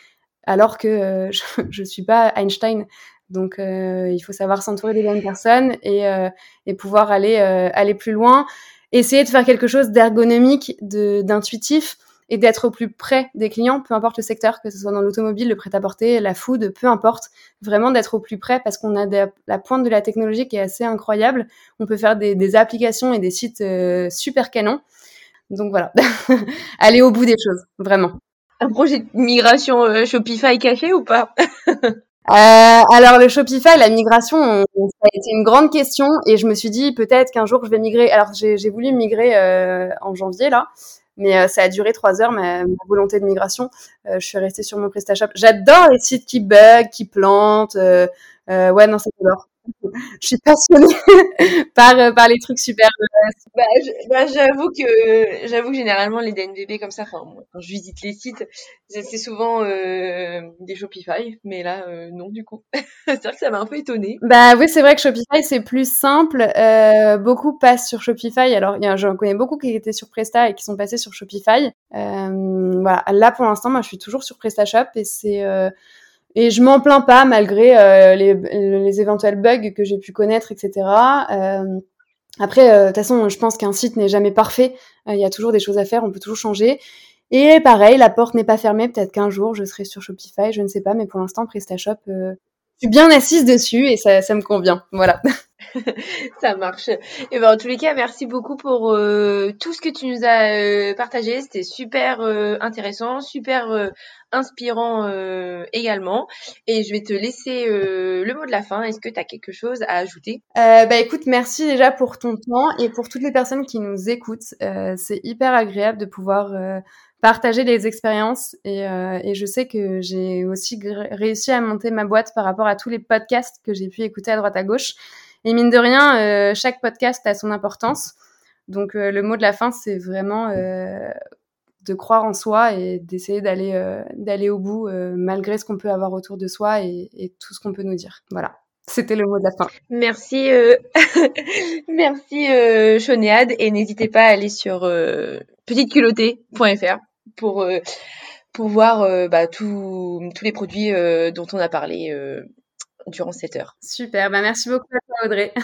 alors que euh, je, je suis pas Einstein. Donc, euh, il faut savoir s'entourer des bonnes personnes et, euh, et pouvoir aller, euh, aller plus loin. Essayer de faire quelque chose d'ergonomique, d'intuitif et d'être au plus près des clients, peu importe le secteur, que ce soit dans l'automobile, le prêt-à-porter, la food, peu importe. Vraiment d'être au plus près parce qu'on a la pointe de la technologie qui est assez incroyable. On peut faire des, des applications et des sites super canons. Donc voilà, aller au bout des choses, vraiment. Un projet de migration Shopify caché ou pas? Euh, alors le Shopify, la migration, ça a été une grande question et je me suis dit peut-être qu'un jour je vais migrer. Alors j'ai voulu migrer euh, en janvier là, mais euh, ça a duré trois heures ma, volonté de migration. Euh, je suis restée sur mon PrestaShop. J'adore les sites qui bug, qui plantent. ouais non j'adore. je suis passionnée par euh, par les trucs super. Bah, bah, j'avoue que j'avoue que généralement les DNVB comme ça, enfin quand je visite les sites, c'est souvent euh, des Shopify, mais là euh, non du coup. c'est vrai que ça m'a un peu étonnée. Bah oui, c'est vrai que Shopify c'est plus simple. beaucoup passent sur Shopify. Alors j'en connais beaucoup qui étaient sur Presta et qui sont passés sur Shopify. voilà, là pour l'instant, moi je suis toujours sur PrestaShop et c'est et je m'en plains pas malgré euh, les, les, éventuels bugs que j'ai pu connaître, etc. Euh, après, euh, de toute façon, je pense qu'un site n'est jamais parfait. Il y a toujours des choses à faire, on peut toujours changer. Et pareil, la porte n'est pas fermée. Peut-être qu'un jour, je serai sur Shopify, je ne sais pas. Mais pour l'instant, PrestaShop, je suis bien assise dessus et ça, ça me convient. Voilà. ça marche. Et ben en tous les cas, merci beaucoup pour euh, tout ce que tu nous as euh, partagé. C'était super euh, intéressant, super inspirant également. Et je vais te laisser le mot de la fin. Est-ce que tu as quelque chose à ajouter? Bah écoute, merci déjà pour ton temps et pour toutes les personnes qui nous écoutent. C'est hyper agréable de pouvoir partager des expériences et, et, je sais que j'ai aussi réussi à monter ma boîte par rapport à tous les podcasts que j'ai pu écouter à droite à gauche. Et mine de rien, euh, chaque podcast a son importance. Donc euh, le mot de la fin, c'est vraiment euh, de croire en soi et d'essayer d'aller d'aller au bout malgré ce qu'on peut avoir autour de soi et, tout ce qu'on peut nous dire. Voilà. C'était le mot de la fin. Merci, merci euh, et n'hésitez pas à aller sur petiteculottée.fr pour pour voir bah, tous les produits dont on a parlé durant cette heure. Super, bah merci beaucoup à toi Audrey.